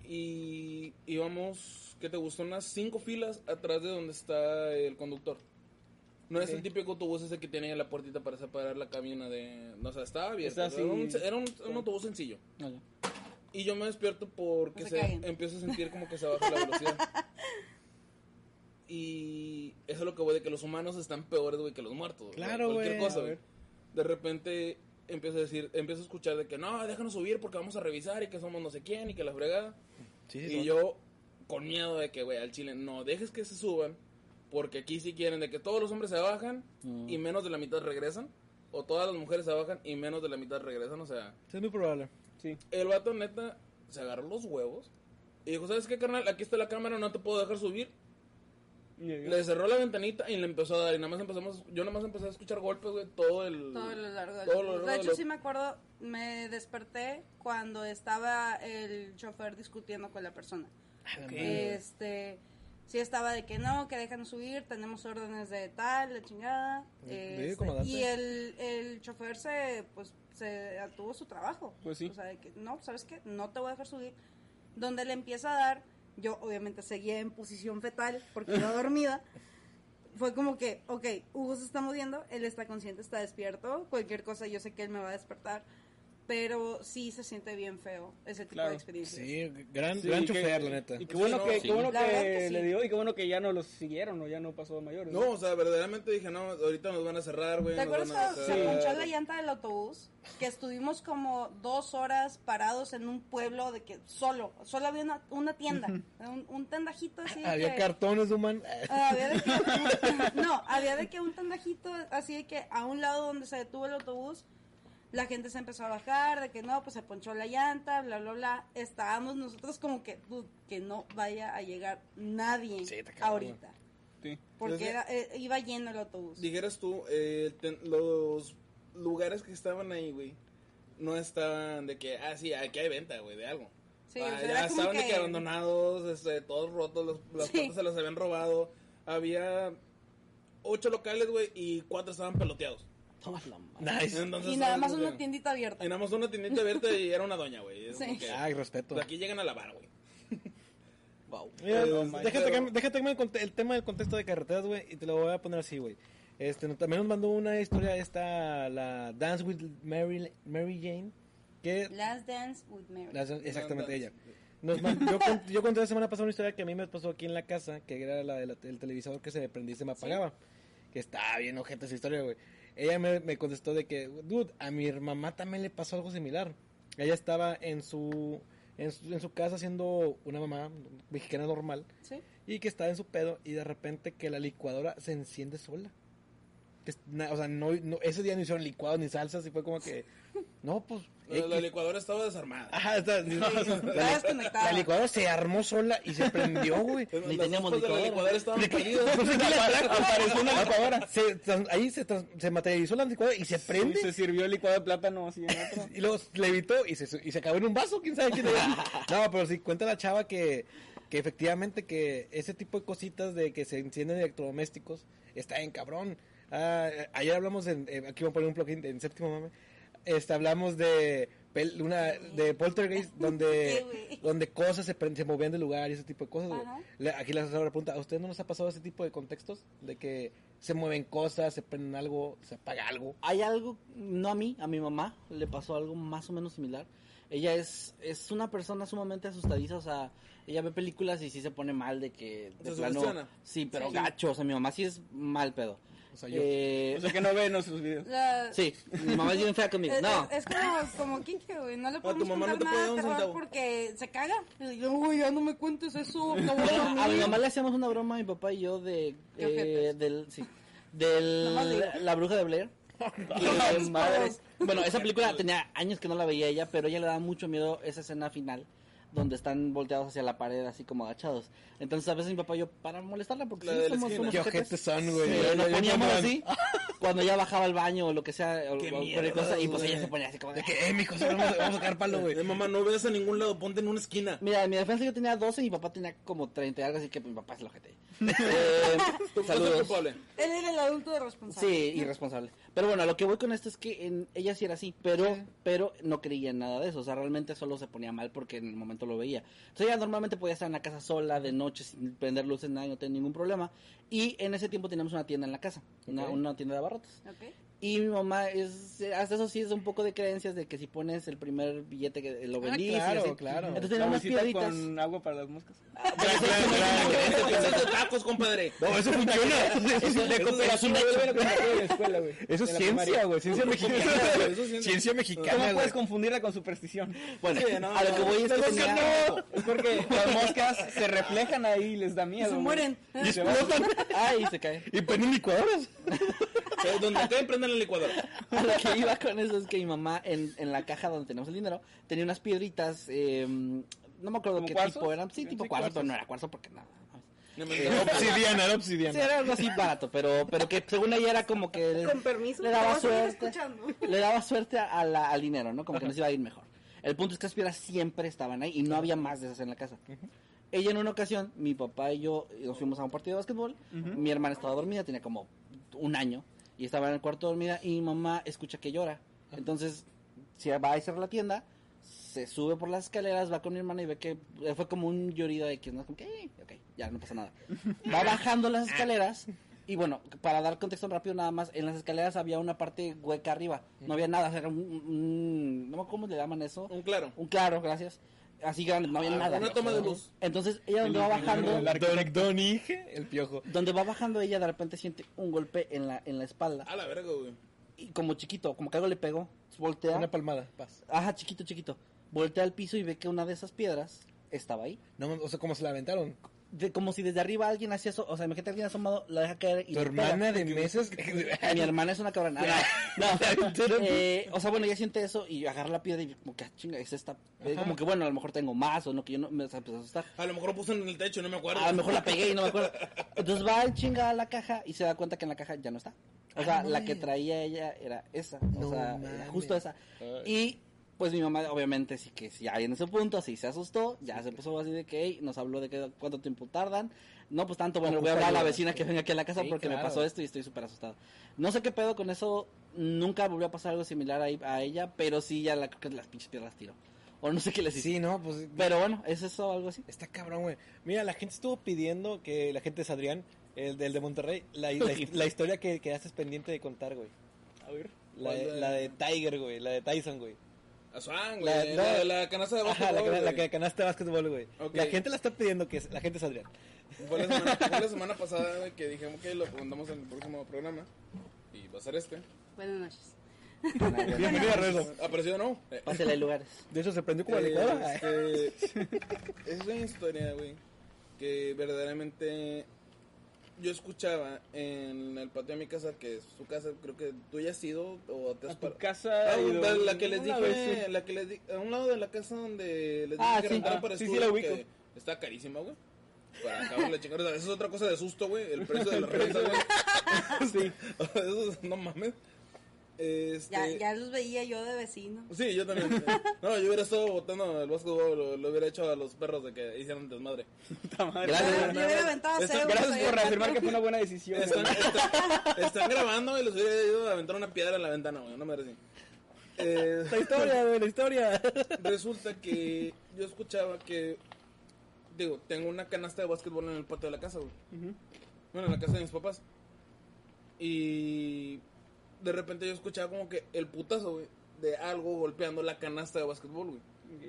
Y íbamos. ¿Qué te gustó? Unas cinco filas atrás de donde está el conductor. No es el típico autobús ese que tiene ahí la puertita para separar la cabina de. No, o sea, estaba abierto. Está Era un, así. era un- un autobús sencillo. Y yo me despierto porque No se empiezo a sentir como que se baja la velocidad. y eso es lo que voy de que los humanos están peores, güey, que los muertos. güey. Claro, Cualquier güey, cosa, güey. De repente empiezo a decir, empiezo a escuchar de que no, déjanos subir porque vamos a revisar y que somos no sé quién y que la fregada. Sí, sí, y yo con miedo de que, güey, al chile, no dejes que se suban porque aquí sí quieren de que todos los hombres se bajan Mm. y menos de la mitad regresan. O todas las mujeres se bajan y menos de la mitad regresan, o sea... Es muy probable. Sí. El vato neta se agarró los huevos y dijo, ¿sabes qué, carnal? Aquí está la cámara, no te puedo dejar subir. Le cerró la ventanita y le empezó a dar y nada más empezamos, yo nada más empecé a escuchar golpes, güey, todo el... Todo lo largo del todo lo largo De de hecho, lo- sí me acuerdo, me desperté cuando estaba el chofer discutiendo con la persona. Este, sí estaba de que no, que dejan subir, tenemos órdenes de tal, la chingada. Este, y el, el chofer se, pues, se atuvo su trabajo. Pues sí. O sea, de que no, ¿sabes qué? No te voy a dejar subir. Donde le empieza a dar, yo obviamente seguía en posición fetal porque iba dormida. Fue como que, ok, Hugo se está moviendo, él está consciente, está despierto, cualquier cosa yo sé que él me va a despertar. Pero sí se siente bien feo ese tipo Claro. de experiencias. Sí, gran, Sí, gran que- chofer, la neta. Y qué Sí, bueno, no, que, sí. qué bueno que, le dio y qué bueno que ya no los siguieron o ya no pasó a mayores. No, o sea, verdaderamente dije, no, ahorita nos van a cerrar, güey. ¿Te acuerdas cuando se ponchó la llanta del autobús? Que estuvimos como dos horas parados en un pueblo de que solo, solo había una, una tienda, un, un tendajito así. de Había que- cartones, human. Ah, había de que, no, había de que un tendajito así de que a un lado donde se detuvo el autobús, la gente se empezó a bajar, de que no, pues se ponchó la llanta, bla, bla, bla. Estábamos nosotros como que, "Dude, que no vaya a llegar nadie Sí, ahorita. Sí. Porque Entonces, era, eh, iba lleno el autobús. Dijeras tú, eh, ten- los lugares que estaban ahí, güey, no estaban de que, ah, sí, aquí hay venta, güey, de algo. Sí, Ah, o sea, ya estaban de que- que abandonados, este, todos rotos, los, las Sí. puertas se las habían robado. Había ocho locales, güey, y cuatro estaban peloteados. Toma la madre. Nice. Entonces, Y nada más una que- tiendita abierta. Y nada más una tiendita abierta y era una doña, güey. Sí. que, Ay, respeto. aquí llegan a lavar, güey. Wow. Mira, Eh, déjate, pero- que- déjate que el tema del contexto de carreteras, güey, y te lo voy a poner así, güey. Este, también nos mandó una historia esta, la Dance with Mary, Mary Jane, que... Last Dance with Mary. la- exactamente Dance. ella. Nos yo, con- yo conté la semana pasada una historia que a mí me pasó aquí en la casa, que era la del televisor que se prendía y se me apagaba. Que estaba bien ojete esa historia, güey. Ella me, me contestó de que, dude, a mi mamá también le pasó algo similar. Ella estaba en su, en su, en su casa siendo una mamá mexicana normal ¿Sí? y que estaba en su pedo y de repente que la licuadora se enciende sola. Que o sea, no, no- ese día no hicieron licuados ni salsas y fue como que, no, pues... La, la licuadora estaba desarmada. Ajá, está- Está la, desconectada. la licuadora se armó sola y se prendió, güey. Ni Las teníamos de la licuadora. licuadora estaban perdidas. Apareció una licuadora. Se, ahí se, se materializó la licuadora y se prende. Se sirvió el licuado de plátano así en otro. Y luego levitó y se, y se acabó en un vaso, quién sabe quién era. No, pero sí, cuenta la chava que, que efectivamente que ese tipo de cositas de que se encienden electrodomésticos está en cabrón. Ah, ayer hablamos, en, eh, aquí voy a poner un plugin en séptimo mame, este, hablamos de pel- una de poltergeist donde Sí, donde cosas se, se movían de lugar y ese tipo de cosas. Le- Aquí la asesora pregunta, ¿a usted no nos ha pasado ese tipo de contextos? De que se mueven cosas, se prenden algo, se apaga algo. Hay algo, no a mí, a mi mamá le pasó algo más o menos similar. Ella es, es una persona sumamente asustadiza, o sea, ella ve películas y sí se pone mal de que de Se plano, sí, pero Sí. gacho, o sea, mi mamá sí es mal pedo. O sea, yo. Eh, O sea que no ve nuestros videos. La- sí, mi mamá es bien fea conmigo. No, es- es como, como Kike, güey. No le tu podemos mamá no contar te puede nada dar un de terror centavo. porque se caga. Y digo, güey, ya no me cuentes eso. de Bueno, a mi dormir". mamá le hacíamos una broma a mi papá y yo de Qué eh, del sí, del digo. la bruja de Blair. Madres. Bueno, esa película tenía años que no la veía ella, pero ella le daba mucho miedo esa escena final donde están volteados hacia la pared así como agachados. Entonces a veces mi papá y yo para molestarla porque La sí de la somos esquina. unos Qué son, güey. Sí, nos poníamos así cuando ella bajaba al baño o lo que sea o, Qué o mierda, cosa y pues ella se ponía así como de De que, eh, mijo, vamos, a- vamos a sacar palo, güey. Eh, mamá, no veas a ningún lado, ponte en una esquina. Mira, en mi defensa yo tenía 12 y mi papá tenía como 30 y algo, así que mi papá se lo ojete. Eh, saludos. culpable. Él era el adulto responsable. Sí, irresponsable. Pero bueno, lo que voy con esto es que en, ella sí era así, pero pero no creía en nada de eso. O sea, realmente solo se ponía mal porque en el momento lo veía. Entonces ella normalmente podía estar en la casa sola, de noche, sin prender luces, nada, y no tenía ningún problema. Y en ese tiempo teníamos una tienda en la casa, una, una tienda de abarrotes. Ok. Y mi mamá es, hasta eso sí es un poco de creencias de que si pones el primer billete que lo Ah, bendices. y claro, así. claro. Entonces tenía unas piedritas. con agua para las moscas. Claro, claro, claro. Tacos, compadre. No, eso funciona. Eso- De cooperación, eso es ciencia, güey. Ciencia mexicana. Eso es ciencia. Mexicana, ¿Cómo puedes confundirla con superstición? Bueno, Sí, no, a lo que no. voy es que no, es porque las moscas se reflejan ahí y les da miedo. se mueren. Y se van. Ay, se cae. Y ponen licuadoras. Donde caen, prendan la licuadora. A lo que iba con eso es que mi mamá en, en la caja donde tenemos el dinero tenía unas piedritas, eh, no me acuerdo ¿Como qué cuarzos? tipo eran, sí, tipo sí, cuarzo, pero no era cuarzo porque nada. Obsidiana, era obsidiana. Sí, era algo así barato, pero, pero que según ella era como que Con permiso. le daba suerte, escuchando. le daba suerte a la- al dinero, ¿no? Como que nos iba a ir mejor. El punto es que las piedras siempre estaban ahí y no había más de esas en la casa. Ella en una ocasión, mi papá y yo nos fuimos a un partido de básquetbol, mi hermana estaba dormida, tenía como un año, y estaba en el cuarto dormida y mi mamá escucha que llora. Entonces, se va a cerrar la tienda, se sube por las escaleras, va con mi hermana y ve que fue como un llorido de que no como que, "Eh, ok, ya no pasa nada. Va bajando las escaleras Y bueno, para dar contexto rápido nada más, en las escaleras había una parte hueca arriba. No había nada, era un... un- no me cómo le llaman eso. Un claro. Un claro, gracias. Así grande, no había nada. Una toma de luz. Entonces ella donde va bajando, El arquitecto Donige, el piojo. donde va bajando ella de repente siente un golpe en la, en la espalda. A la verga, güey. Y como chiquito, como que algo le pegó. Voltea. Una palmada, paz. Ajá, chiquito, chiquito. Voltea al piso y ve que una de esas piedras estaba ahí. No, o sea, como se la aventaron. De, como si desde arriba alguien hacía eso. O sea, imagínate alguien asomado, la deja caer y Tu pega. hermana de meses. Mi hermana es una cabrona. No, no. Eh, o sea, bueno, ella siente eso y agarra la piedra y como que, ah, chinga, es esta. Eh, Como que, bueno, a lo mejor tengo más o no, que yo no me empezó a asustar. A lo mejor lo puse en el techo, no me acuerdo. A lo mejor la pegué y no me acuerdo. Entonces va el chinga a la caja y se da cuenta que en la caja ya no está. O sea, Ah, la que traía ella era esa. O No sea, era justo esa. Y pues mi mamá, obviamente, sí que si ya en ese punto, sí se asustó. Ya se empezó así de que, "Ey", nos habló de que cuánto tiempo tardan. No, pues tanto, bueno, voy a hablar a la vecina que venga aquí a la casa Sí, porque me claro. pasó esto y estoy súper asustado. No sé qué pedo con eso. Nunca volvió a pasar algo similar ahí a ella, pero sí ya la, creo que las pinches piedras tiró. O no sé qué les hizo. Sí, no, pues. Pero bueno, ¿es eso algo así? Está cabrón, güey. Mira, la gente estuvo pidiendo que la gente es Adrián, el del de Monterrey, la, la, la historia que quedaste pendiente de contar, güey. A ver. La, ¿Cuál de- de- la de Tiger, güey. La de Tyson, güey. A Swan, La- güey. no. La, de la canasta de Ajá, básquetbol, la, que- la güey. que ganaste básquetbol, güey. Ok. La gente la está pidiendo que es, la gente es Adrián. Fue la semana, fue la semana pasada güey, que dijimos que lo preguntamos en el próximo programa. Y va a ser este. Buenas noches. Bienvenido a Rezo. ¿Apareció no? Eh, Pásale lugares. De hecho, se prendió como la licuadora. Este, es una historia, güey, que verdaderamente yo escuchaba en el patio de mi casa, que es su casa, creo que tú ya has ido o te has A tu casa. Ah, la, la que les dije, vez, sí. la que les di- a un lado de la casa donde les dije Ah, que sí. Ah, para sí, sí, estudio, la ubico. que está carísima, güey. Para acabar la chingada. Esa es otra cosa de susto, güey. El precio de la renta, güey. Sí. Eso es- no mames. Este... Ya, ya los veía yo de vecino. Sí, yo también. No, yo hubiera estado botando el básquetbol, lo, lo hubiera hecho a los perros de que hicieran desmadre. Puta madre. Gracias. Yo, yo hubiera aventado Está- cebo, Gracias soy por reafirmar que fue una buena decisión. Están, güey. están- están grabando y les hubiera ido a aventar una piedra en la ventana, güey. No me. Eh, La historia, güey, la historia. resulta que yo escuchaba que. Digo, tengo una canasta de básquetbol en el patio de la casa, güey. Bueno, en la casa de mis papás. Y de repente yo escuchaba como que el putazo, güey, de algo golpeando la canasta de básquetbol, güey.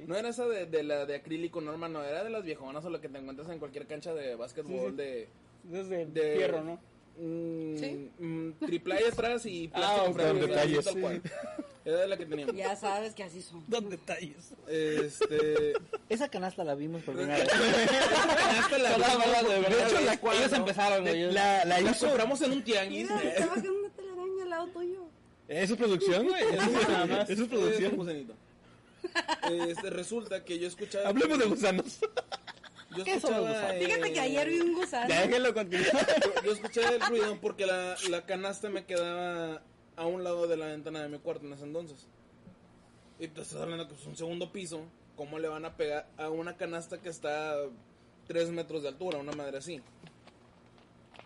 No era esa de, de la de acrílico normal, no, era de las viejonas o la que te encuentras en cualquier cancha de básquetbol Sí, sí. de... Desde de fierro, ¿no? mm, Sí. mm, triple A atrás y Ah, plástico ok, frente, con así, detalles. tal cual. Era de la que teníamos. Ya sabes que así son. Dos detalles. Este... Esa canasta la vimos por primera vez. La- De hecho, la- ellos empezaron, güey. La, la La hizo. compramos en un tianguis. Mira, está bajando una telaraña al lado tuyo. Es su producción, güey. Es su- Nada más. Es producción. gusanito. Este, resulta que yo escuchaba... Hablemos de gusanos. Yo ¿Qué son los escuchaba... gusanos? Fíjate que ayer vi un gusano. Déjenlo continuar. Yo escuché el ruido porque la, la canasta me quedaba a un lado de la ventana de mi cuarto en ese entonces. Y te estás hablando que es un segundo piso. ¿Cómo le van a pegar a una canasta que está a 3 metros de altura? Una madre así.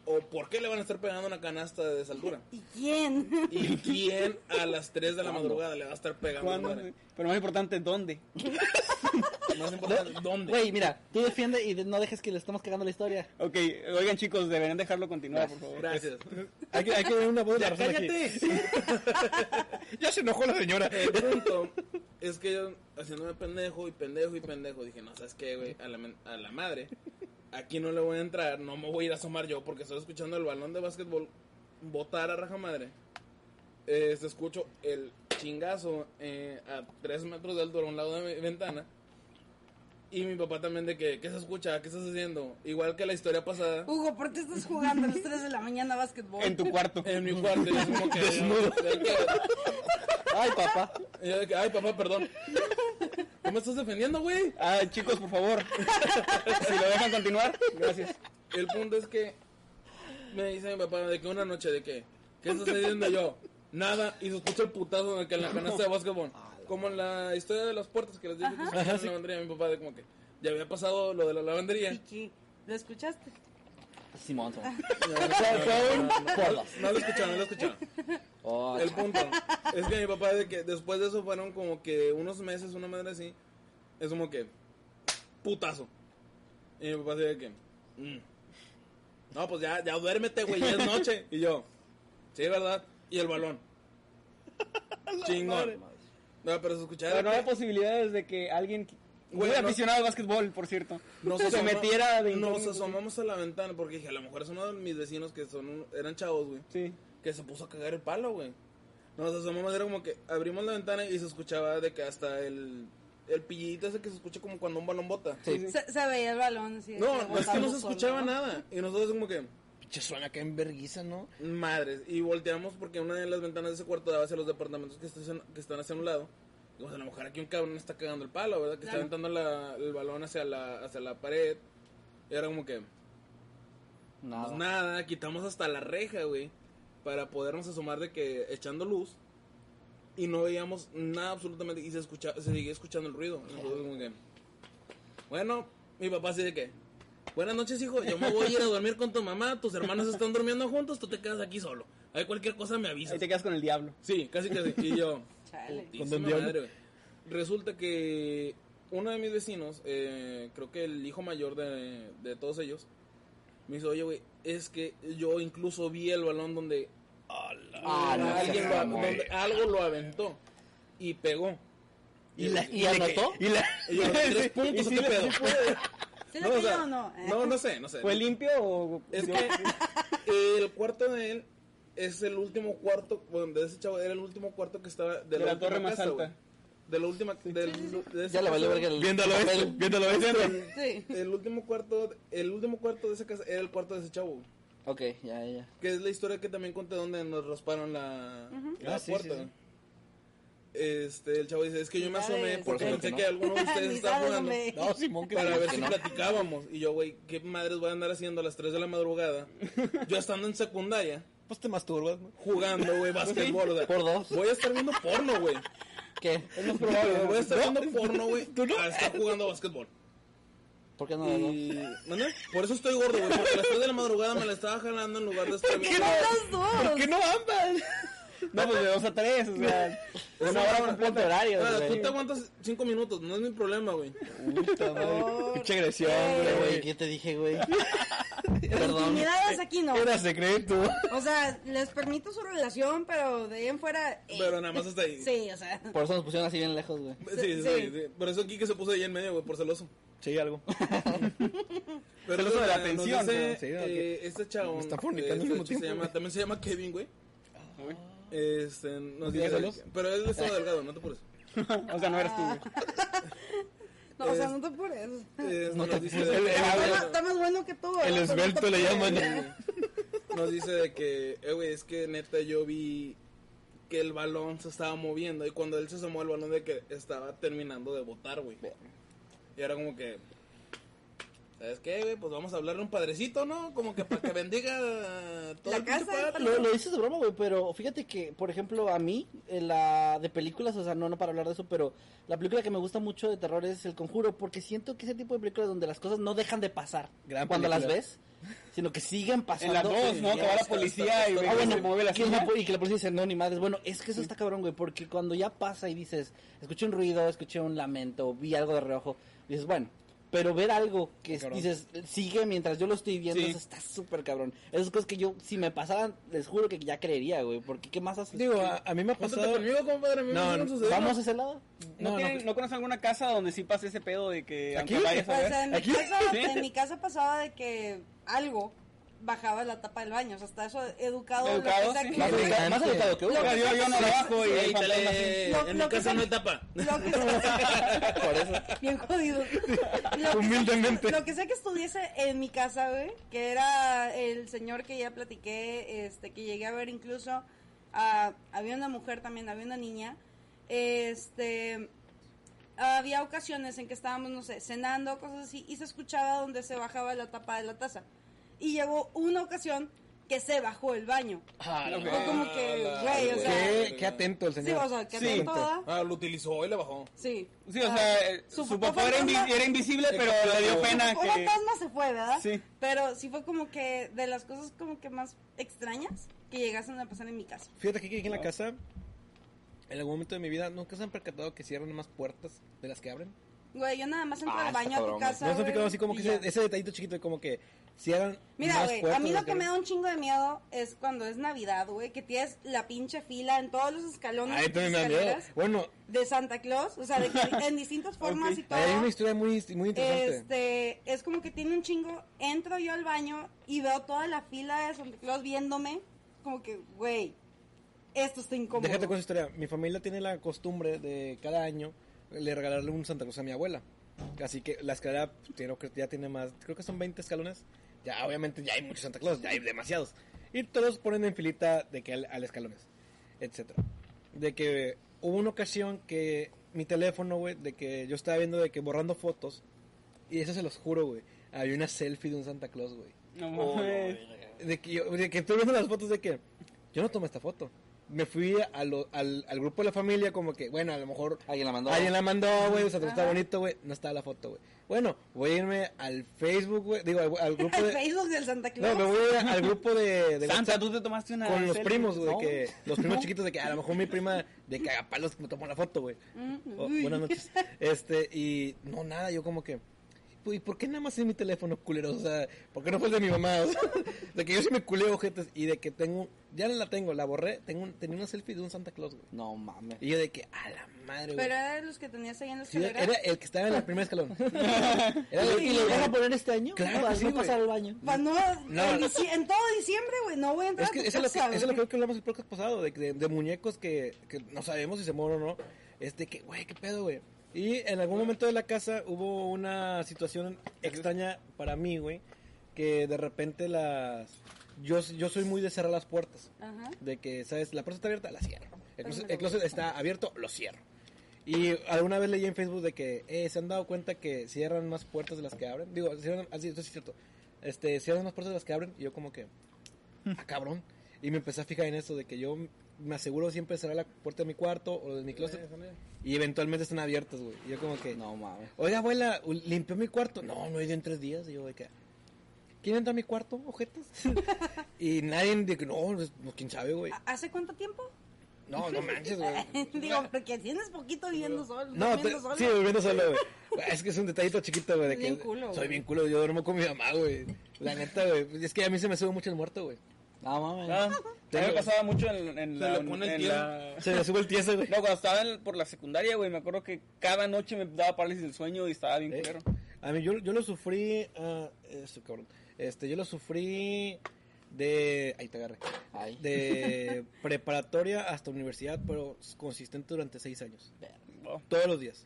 ¿O por qué le van a estar pegando una canasta de esa altura? ¿Y quién? ¿Y quién a las 3 de la madrugada le va a estar pegando? ¿Cuándo? Pero más importante, ¿dónde? Más importante, ¿dónde? Güey, mira, tú defiende y no dejes que le estemos cagando la historia. Ok, oigan chicos, deberían dejarlo continuar, por favor. Gracias. Hay que, hay que ver una voz de la Ya razón aquí. cállate. Ya se enojó la señora. El punto es que yo haciéndome pendejo y pendejo y pendejo dije, no, ¿sabes qué, güey? A la, men- a la madre, aquí no le voy a entrar, no me voy a ir a asomar yo porque estoy escuchando el balón de básquetbol botar a raja madre. Eh, escucho el chingazo eh, a 3 metros de altura a un lado de mi ventana. Y mi papá también de que, ¿qué se escucha? ¿Qué estás haciendo? Igual que la historia pasada. Hugo, ¿por qué estás jugando a las 3 de la mañana a básquetbol? En tu cuarto. En mi cuarto, y es como que... de que- Ay, papá. y yo de que, Ay, papá, perdón. ¿Cómo me estás defendiendo, güey? Ah, chicos, por favor. si lo dejan continuar, gracias. El punto es que me dice mi papá de que una noche de que, ¿qué estás diciendo yo? Nada, y se escucha el putazo de que en la canasta de básquetbol. Como en la historia de las puertas que les dije que se en la lavandería, mi papá de como que ya había pasado lo de la lavandería. ¿Y qué? ¿Lo escuchaste? Simón. No, lo escucharon, no lo escucharon. Oh, El punto es que mi papá de que después de eso fueron como que unos meses, una madre así, es como que putazo. Y mi papá dice que mm. no, pues ya, ya duérmete, güey, ya es noche. Y yo, sí, ¿verdad? Y el balón. Chingón. No, pero se escuchaba. Pero no de hay que posibilidades de que alguien, muy no- aficionado al básquetbol, por cierto, nos se asoma- metiera de Nos asomamos a la ventana porque dije, a lo mejor es uno de mis vecinos que son un- eran chavos, güey. Sí. que se puso a cagar el palo, güey. Nos asomamos, era como que abrimos la ventana y se escuchaba de que hasta el, el pillito ese que se escucha como cuando un balón bota. Sí. Se, se veía el balón. de No, no, es que no se solo, escuchaba ¿no? nada. Y nosotros como que, Pinche suena que en verguiza, ¿no? madres. Y volteamos porque una de las ventanas de ese cuarto daba hacia los departamentos que están, que están hacia un lado. Y pues a lo mejor aquí un cabrón está cagando el palo, ¿verdad? Que está Claro. aventando la- el balón hacia la, hacia la pared. Y era como que, Nada. Pues nada, quitamos hasta la reja, güey, para podernos asomar de que echando luz y no veíamos nada absolutamente y se escucha, se seguía escuchando el ruido. Nosotros como que, bueno, mi papá así de que, buenas noches hijo, yo me voy a ir a dormir con tu mamá, tus hermanos están durmiendo juntos, tú te quedas aquí solo. Hay cualquier cosa me avisas. Ahí te quedas con el diablo. Sí, casi casi. Y yo, Chale. putísima Don Diablo. madre, güey. Resulta que uno de mis vecinos, eh, creo que el hijo mayor de, de todos ellos, me dice, oye, güey, es que yo incluso vi el balón donde Ah, alguien lo- donde algo lo aventó y pegó. ¿Y, la, ¿Y anotó? ¿Y la, Y tres puntos, ¿qué le- pedo? ¿Sí No, le o sea, cayó o no? Eh. no, no sé, no sé. ¿Fue limpio o...? Es que el cuarto de él es el último cuarto, bueno, de ese chavo era el último cuarto que estaba de, De la última torre más casa, alta. De la última, del, de esa Ya le valió verga el viéndolo este, viéndolo este. Sí. El último cuarto, el último cuarto de esa casa era el cuarto de ese chavo. Ok, ya, ya. Que es la historia que también conté donde nos rasparon la, la Ah, sí, puerta. sí, sí. Este, el chavo dice, es que yo me asomé porque Por pensé supuesto, que alguno de ustedes estaba jugando. No, Simón, que para sí. ver si platicábamos. Y yo, güey, ¿qué madres voy a andar haciendo a las 3 de la madrugada? Yo estando en secundaria, Pues te masturbas, ¿no? jugando, güey, básquetbol. o sea, Por dos. Voy a estar viendo porno, güey. ¿Qué? Es más probable. Voy a estar viendo porno, güey, a estar jugando básquetbol. ¿Por qué no? Y... ¿Mande? Por eso estoy gordo, güey, porque a las 3 de la madrugada me la estaba jalando en lugar de estar viendo... Las dos. ¿Por qué no ambas? No, pues de dos a tres, o sea... Una hora completa horario, Ah, tú güey. te aguantas 5 minutos, no es mi problema, güey. Puta madre. Pinche agresión, Güey, güey. ¿qué te dije, güey? Perdón. Intimidades aquí no. Era secreto. O sea, les permito su relación, pero de ahí en fuera. eh, Pero nada más hasta ahí. Sí, o sea. Por eso nos pusieron así bien lejos, güey. Sí, sí, Sí. sí, Por eso aquí que se puso ahí en medio, güey, por celoso. Sí, algo. Pero Celoso de la atención, eh, este chavo. Me está fornicando eh, este se llama, güey. también se llama Kevin, güey. Uy. Este, nos ¿Tienes dice, celos? pero él estaba delgado, no te apures. O sea, no eres tú. No, o sea, no te apures. Eh, No nos te dice de- El- el- Está más- está más bueno que tú. El no esbelto te le llaman. nos dice de que, eh, güey, es que neta yo vi que el balón se estaba moviendo y cuando él se asomó el balón de que estaba terminando de botar, güey. Y era como que, ¿sabes qué, güey? Pues vamos a hablarle a un padrecito, ¿no? Como que para que bendiga todo La el casa. Lo, lo dices de broma, güey, pero fíjate que, por ejemplo, a mí, en la de películas, o sea, no, no para hablar de eso, pero la película que me gusta mucho de terror es El Conjuro, porque siento que ese tipo de películas donde las cosas no dejan de pasar Gran cuando las ves, sino que siguen pasando. En las dos, ¿no? Que va la policía y ve Ah, que bueno, se mueve la que silla. la po- y que la policía dice, no, ni madres. Bueno, es que eso está cabrón, güey, porque cuando ya pasa y dices, escuché un ruido, escuché un lamento, vi algo de reojo, dices, bueno, pero ver algo que Cabrón. dices, sigue mientras yo lo estoy viendo, Sí. eso está súper cabrón. Esas cosas que yo, si me pasaran, les juro que ya creería, güey, porque ¿qué más haces? Digo, a, a mí me ha pasado. conmigo, compadre. A mí me No, hicieron suceder. ¿Vamos a ese lado? ¿No, No, tienen- no. ¿No conoces alguna casa donde sí pase ese pedo de que ¿Aquí? aunque vayas a O ver... sea, en mi, ¿Aquí? casa, ¿Sí? en mi casa pasaba de que algo bajaba la tapa del baño. O sea, hasta eso educado. Educado, lo que sea sí. que- Más, educado, más elegante. educado que uno. Yo, sea yo no bajo y así. Lo- en lo mi casa sea- no hay tapa. Lo que Por eso. Bien jodido. Lo que-. Lo que sé que estuviese en mi casa, güey, que era el señor que ya platiqué, este, que llegué a ver incluso, ah, había una mujer también, había una niña, este, había ocasiones en que estábamos, no sé, cenando, cosas así, y se escuchaba donde se bajaba la tapa de la taza. Y llegó una ocasión que se bajó el baño. Fue como que, güey, o sea, Qué, qué atento el sí, señor. o sea, que Sí. atento. Ah, lo utilizó y le bajó. Sí. Sí, o Ah, sea, eh, su su, papá papá era, invi- fantasma- era invisible, pero le dio pena Un que... fantasma se fue, ¿verdad? Sí. Pero sí fue como que de las cosas como que más extrañas que llegasen a pasar en mi casa. Fíjate que aquí en la casa, en algún momento de mi vida, nunca se han percatado que cierran más puertas de las que abren. Güey, yo nada más entro Ah, al baño a tu casa. No se güey, fijado así como que ese, ese detallito chiquito de como que si eran Mira, más güey, a mí lo las que me da un chingo de miedo es cuando es Navidad, güey, que tienes la pinche fila en todos los escalones también me da miedo. Bueno, de Santa Claus, o sea, de que en distintas formas Ok. y todo. hay una historia muy, muy interesante. Este, es como que tiene un chingo, entro yo al baño y veo toda la fila de Santa Claus viéndome, como que, güey, esto está incómodo. Déjate con esa historia. Mi familia tiene la costumbre de cada año le regalarle un Santa Claus a mi abuela. Así que la escalera pues, tiene- creo que ya tiene más, creo que son 20 escalones. Ya, obviamente, ya hay muchos Santa Claus, ya hay demasiados. Y todos ponen en filita de que al, al escalones, etcétera. De que hubo una ocasión que mi teléfono, güey, de que yo estaba viendo de que borrando fotos, y eso se los juro, güey, había una selfie de un Santa Claus, güey. No Oh, mames. verga. De que, yo, de que estoy viendo las fotos de que yo no tomé esta foto. Me fui a lo- al, al grupo de la familia como que, bueno, a lo mejor Alguien la mandó. alguien la mandó, güey, o sea, está bonito, güey. No está la foto, güey. Bueno, voy a irme al Facebook, güey. Digo, al, al grupo de... Facebook del Santa Claus. No, me voy a ir al grupo de, de Santa, WhatsApp tú te tomaste una con los primos, güey, No. que los primos chiquitos de que a lo mejor mi prima de cagapalos me tomó la foto, güey. Mm, Oh, buenas noches. Este, y no, nada, yo como que. ¿Y por qué nada más en mi teléfono, culeros? O sea, ¿por qué no fue el de mi mamá? O sea, de que yo sí me culeo, ojetes, y de que tengo. Ya no la tengo, la borré. Tengo, un- tenía una selfie de un Santa Claus, güey. No mames. Y yo de que, a la madre, güey. Pero era de los que tenías ahí en la Sí, escalera. era el que estaba en el primer escalón. Era el- ¿Y lo vas a poner este año? Claro Para que sí, no pasar al baño. Pa' no, No. en, todo diciembre, güey, no voy a entrar Es a que tu eso es lo que, casa, eso es lo que creo que hablamos el podcast pasado, de, de, de muñecos que, que no sabemos si se mueren o no. Es de que, güey, qué pedo, güey. Y en algún momento de la casa hubo una situación extraña para mí, güey, que de repente las... Yo, yo soy muy de cerrar las puertas. Ajá. De que, ¿sabes? La puerta está abierta, la cierro. El closet, el closet está abierto, lo cierro. Y alguna vez leí en Facebook de que eh, se han dado cuenta que cierran más puertas de las que abren. Digo, cierran, así, esto sí es cierto. Este, cierran más puertas de las que abren. Y yo como que, ah, cabrón. Y me empecé a fijar en eso de que yo me aseguro siempre de cerrar la puerta de mi cuarto o de mi closet. Y eventualmente están abiertas, güey. Y yo como que, No mames. oiga, abuela, ¿limpió mi cuarto? No, no he ido en tres días. Y yo de que, ¿quién entra a mi cuarto, ojetes? y nadie que, no, pues, quién sabe, güey. ¿Hace cuánto tiempo? No, no manches, güey. Digo, porque tienes poquito viviendo solo. No, viviendo solo. sí, viviendo solo, güey. Güey, Es que es un detallito chiquito, güey. de Bien que culo, Soy güey. bien culo, yo duermo con mi mamá, güey. La neta, güey. pues, Es que a mí se me sube mucho el muerto, güey. No mames. Ah, a mí me pasaba mucho en, en Se la... le pone el en tío. la- Se me sube el tieso, güey. No, cuando estaba en- por la secundaria, güey, me acuerdo que cada noche me daba parálisis del sueño y estaba bien Eh, culero. A mí, yo, yo lo sufrí. ah, eso, cabrón. Este, yo lo sufrí de. Ahí te agarré. Ay. De preparatoria hasta universidad, pero consistente durante seis años. Todos los días.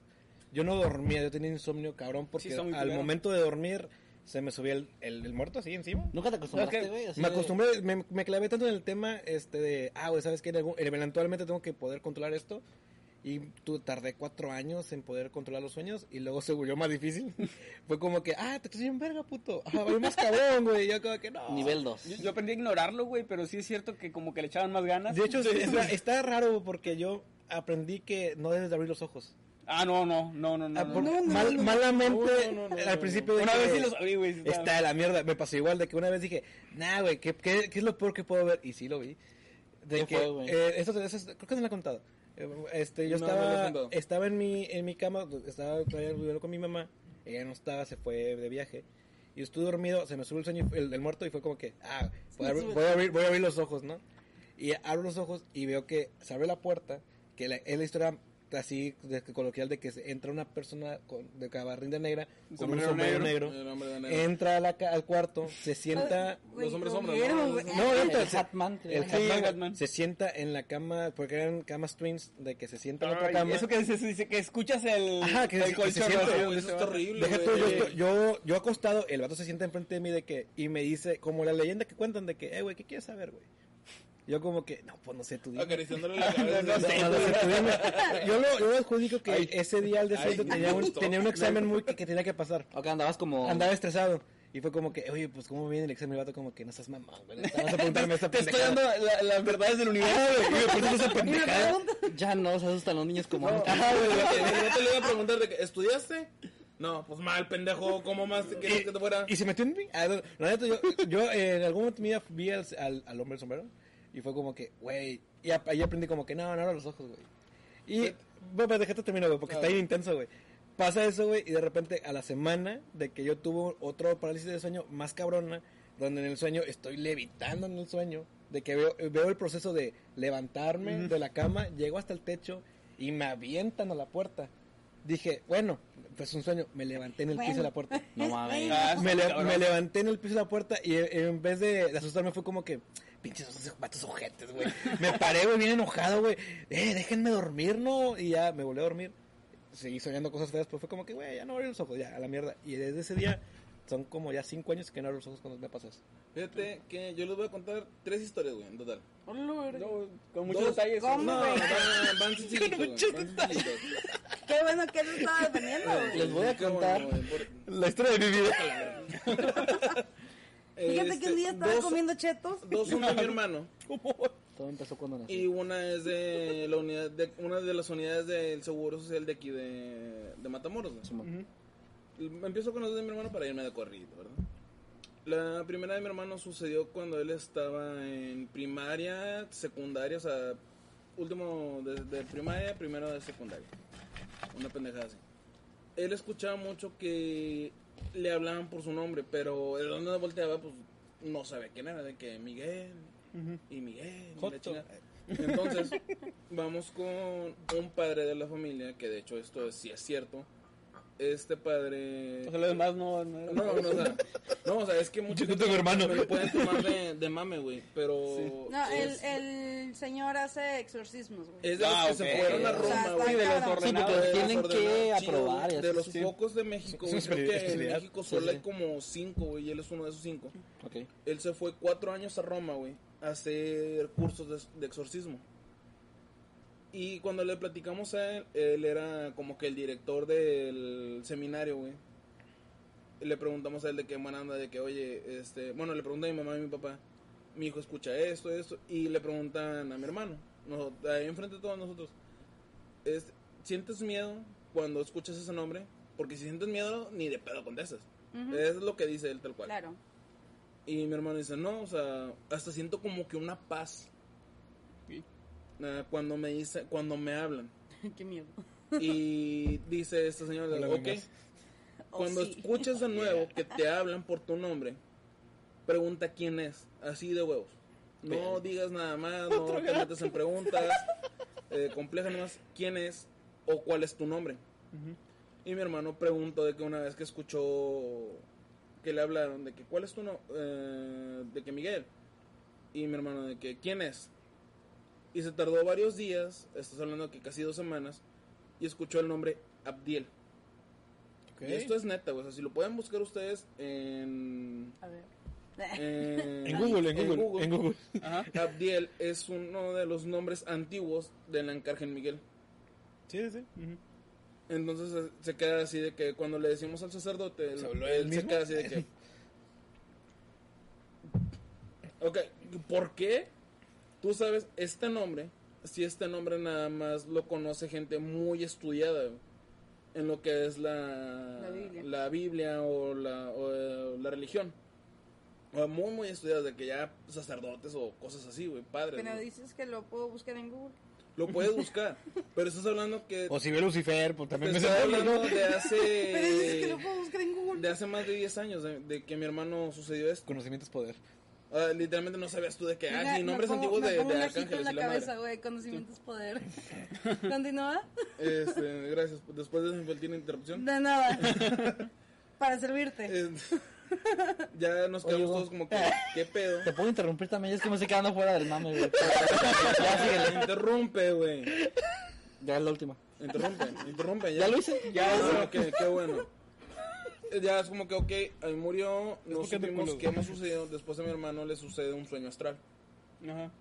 Yo no dormía, yo tenía insomnio, cabrón, porque está muy al culero. momento de dormir se me subía el, el, el muerto así encima. ¿Nunca te acostumbraste, Es que güey? Así Me de- acostumbré, me, me clavé tanto en el tema este de, ah, güey, ¿sabes qué? En algún- Eventualmente tengo que poder controlar esto. Y tú tardé cuatro años en poder controlar los sueños y luego se volvió más difícil. Fue como que, ah, te estás bien verga, puto. Ah, voy más cabrón, güey. Yo como que no. Nivel 2. Yo, yo aprendí a ignorarlo, güey, pero sí es cierto que como que le echaban más ganas. De hecho, está, está raro porque yo aprendí que no debes de abrir los ojos. Ah, no, no, no, no, no. Ah, no. no, no, mal- no. malamente, No, no, no, no, al no. principio Una dije, vez sí los abrí, güey. estaba- Está de la mierda. Me pasó igual de que una vez dije, nah, güey, ¿qué, qué, qué es lo peor que puedo ver? Y sí lo vi. De ¿Qué que, fue, güey? eh, esto, eso- creo que se lo he contado. Eh, Este, yo No, no estaba, estaba en mi, en mi cama, estaba todavía con mi mamá. Ella no estaba, se fue de viaje. Y estuve dormido, se me subió el sueño, el, el muerto, y fue como que, ah, voy a, abrir, voy a abrir, voy a abrir los ojos, ¿no? Y abro los ojos y veo que se abre la puerta, que la- es la historia así de, coloquial de que se- entra una persona con, de gabardina negra con un sombrero negro, El hombre de negro. entra a la ca- al cuarto, se sienta... Los hombres vieron, ¿no? No, El entra, se- el Hatman el Hatman. se sienta en la cama, porque eran camas twins, de que se sienta en otra cama. Eso que dice, dice que escuchas el, Ajá, que- el se colchón. güey, donde eso se va. horrible. Deja tú, güey. yo, yo, yo acostado, el vato se sienta enfrente de mí de que, y me dice, como la leyenda que cuentan de que, eh, güey, ¿qué quieres saber, güey? Yo como que, no, pues no sé, tú dime. Acariciándole la cabeza. No sé, No, no sé, tú dime. Yo lo, yo lo adjudico que Ay. ese día siguiente me tenía un, tenía un examen muy que, que tenía que pasar. Ok, andabas como... Andaba estresado. Y fue como que, oye, pues, ¿cómo viene el examen? Y el vato como que, no seas mamón, güey. Estabas a preguntarme esta Te estoy dando la- las verdades del universo. Ah, güey, y me preguntas esa pendejada. Ya no se asustan los niños como... Ajá, güey. Yo te le iba a preguntar de que, ¿estudiaste? No, pues mal, pendejo. ¿Cómo más te quieres que te fuera? Y se metió en mí. Ah, no, La neta, yo, yo eh, en algún momento vi al, al, al hombre del sombrero. Y fue como que, güey. Y ahí aprendí como que, no, no abro los ojos, güey. Y, bueno, déjate terminar, güey, porque está ahí intenso, güey. Pasa eso, güey, y de repente a la semana de que yo tuve otro parálisis de sueño más cabrona, donde en el sueño estoy levitando en el sueño, de que veo, veo el proceso de levantarme de la cama, llego hasta el techo y me avientan a la puerta. Dije, bueno, pues un sueño, me levanté en el piso de la puerta. No mames. Ah, me, le- cabrón. me levanté en el piso de la puerta y en vez de, de asustarme fue como que, pinches vatos ojetes, güey. Me paré, güey, bien enojado, güey. Eh, déjenme dormir, ¿no? Y ya me volví a dormir. Seguí soñando cosas feas, pero fue como que, güey, ya no abrí los ojos, ya, a la mierda. Y desde ese día, son como ya cinco años que no abro los ojos cuando me pasa eso. Fíjate que yo les voy a contar tres historias, güey, en total. No, con muchos Dos- detalles. ¿Cómo, No, güey? van, van güey, van sencillitos. Qué bueno que él estaba defendiendo, güey. Les voy a contar bueno, por- La historia de mi vida. Fíjate que Este, un día estaba dos- comiendo chetos. Dos son de mi hermano Todo empezó cuando nací. y una es de la unidad de una de las unidades del seguro social de aquí de, de Matamoros. güey. Simón. Empiezo con los de mi hermano para irme de corrido, ¿verdad? La primera de mi hermano sucedió cuando él estaba en primaria, secundaria, o sea, último de, de primaria, primero de secundaria. Una pendejada así. Él escuchaba mucho que le hablaban por su nombre, pero de donde volteaba, pues no sabía quién era, de que Miguel y Miguel. y la. Entonces, vamos con un padre de la familia, que de hecho esto es, sí es cierto. Este padre... O sea, lo demás no. no, No, no, o sea, no, o sea, es que muchos Yo no tengo hermano. me lo pueden tomar de, de mame, güey, pero No, el, es, el señor hace exorcismos, güey. es de los Ah, que ok. se fueron a O sea, Roma, güey. Sí, de los. Sí, ordenados. De los tienen que aprobar y de los sí. pocos de México, güey, creo que en. México Sí, solo sí. hay como cinco, güey, y él es uno de esos cinco. Ok. Él se fue cuatro años a Roma, güey, a hacer cursos de, de exorcismo. Y cuando le platicamos a él, él era como que el director del seminario, güey. Le preguntamos a él de qué buena onda, de que, oye, este, bueno, le pregunté a mi mamá y a mi papá, mi hijo escucha esto, esto, y le preguntan a mi hermano, no, ahí enfrente de todos nosotros, es, ¿sientes miedo cuando escuchas ese nombre? Porque si sientes miedo, ni de pedo contestas. Ujú. Es lo que dice él tal cual. Claro. Y mi hermano dice, no, o sea, hasta siento como que una paz. Ah, cuando me dice, cuando me hablan. Qué miedo. Y dice esta señora, Háblame ok. Oh, cuando sí. escuches de nuevo que te hablan por tu nombre, pregunta quién es, así de huevos. No digas nada más, no te metas en preguntas eh, complejas nomás, quién es o cuál es tu nombre. Y mi hermano preguntó de que una vez que escuchó que le hablaron de que cuál es tu nombre, de que Miguel. Y mi hermano de que quién es. Y se tardó varios días, estás hablando que casi dos semanas, y escuchó el nombre Abdiel. Y esto es neta, güey. O sea, si lo pueden buscar ustedes en. A ver. En, En Google, en Google, en Google. Ajá. Abdiel es uno de los nombres antiguos del Arcángel Miguel. Sí, sí. Ujú. Entonces se- se queda así de que cuando le decimos al sacerdote, ¿Se él, habló él él se queda así de que. Ok, ¿por qué? Tú sabes, este nombre, si este nombre nada más lo conoce gente muy estudiada en lo que es la, La Biblia. la Biblia o la, o, eh, la religión. O muy, muy estudiadas, de que ya sacerdotes o cosas así, güey, padres. Pero güey. dices que lo puedo buscar en Google. Lo puedes buscar, pero estás hablando que... O si ve Lucifer, pues también me estoy se hablando de Pero dices que hace... lo puedo buscar en Google. de hace más de 10 años de, de que mi hermano sucedió esto. Conocimiento es poder. Ah, literalmente no sabías tú de que, ah, Mira, sí, me nombres pongo- antiguos de, de arcángeles en la la cabeza, güey. Conocimiento es poder. Continúa. Este, gracias. Después de esa infantil interrupción. De nada. Para servirte. eh, ya nos quedamos Oye, todos como que, ¿qué pedo? Te puedo interrumpir también, es que me estoy quedando fuera del mame, güey. Ya síguele. Interrumpe, güey. Ya es la última. Interrumpe, interrumpe. ¿Ya lo hice? Ya, ah, ok, qué bueno. Ya es como que, ok, ahí murió, no supimos qué más sucedió. Después a mi hermano le sucede un sueño astral. Ajá.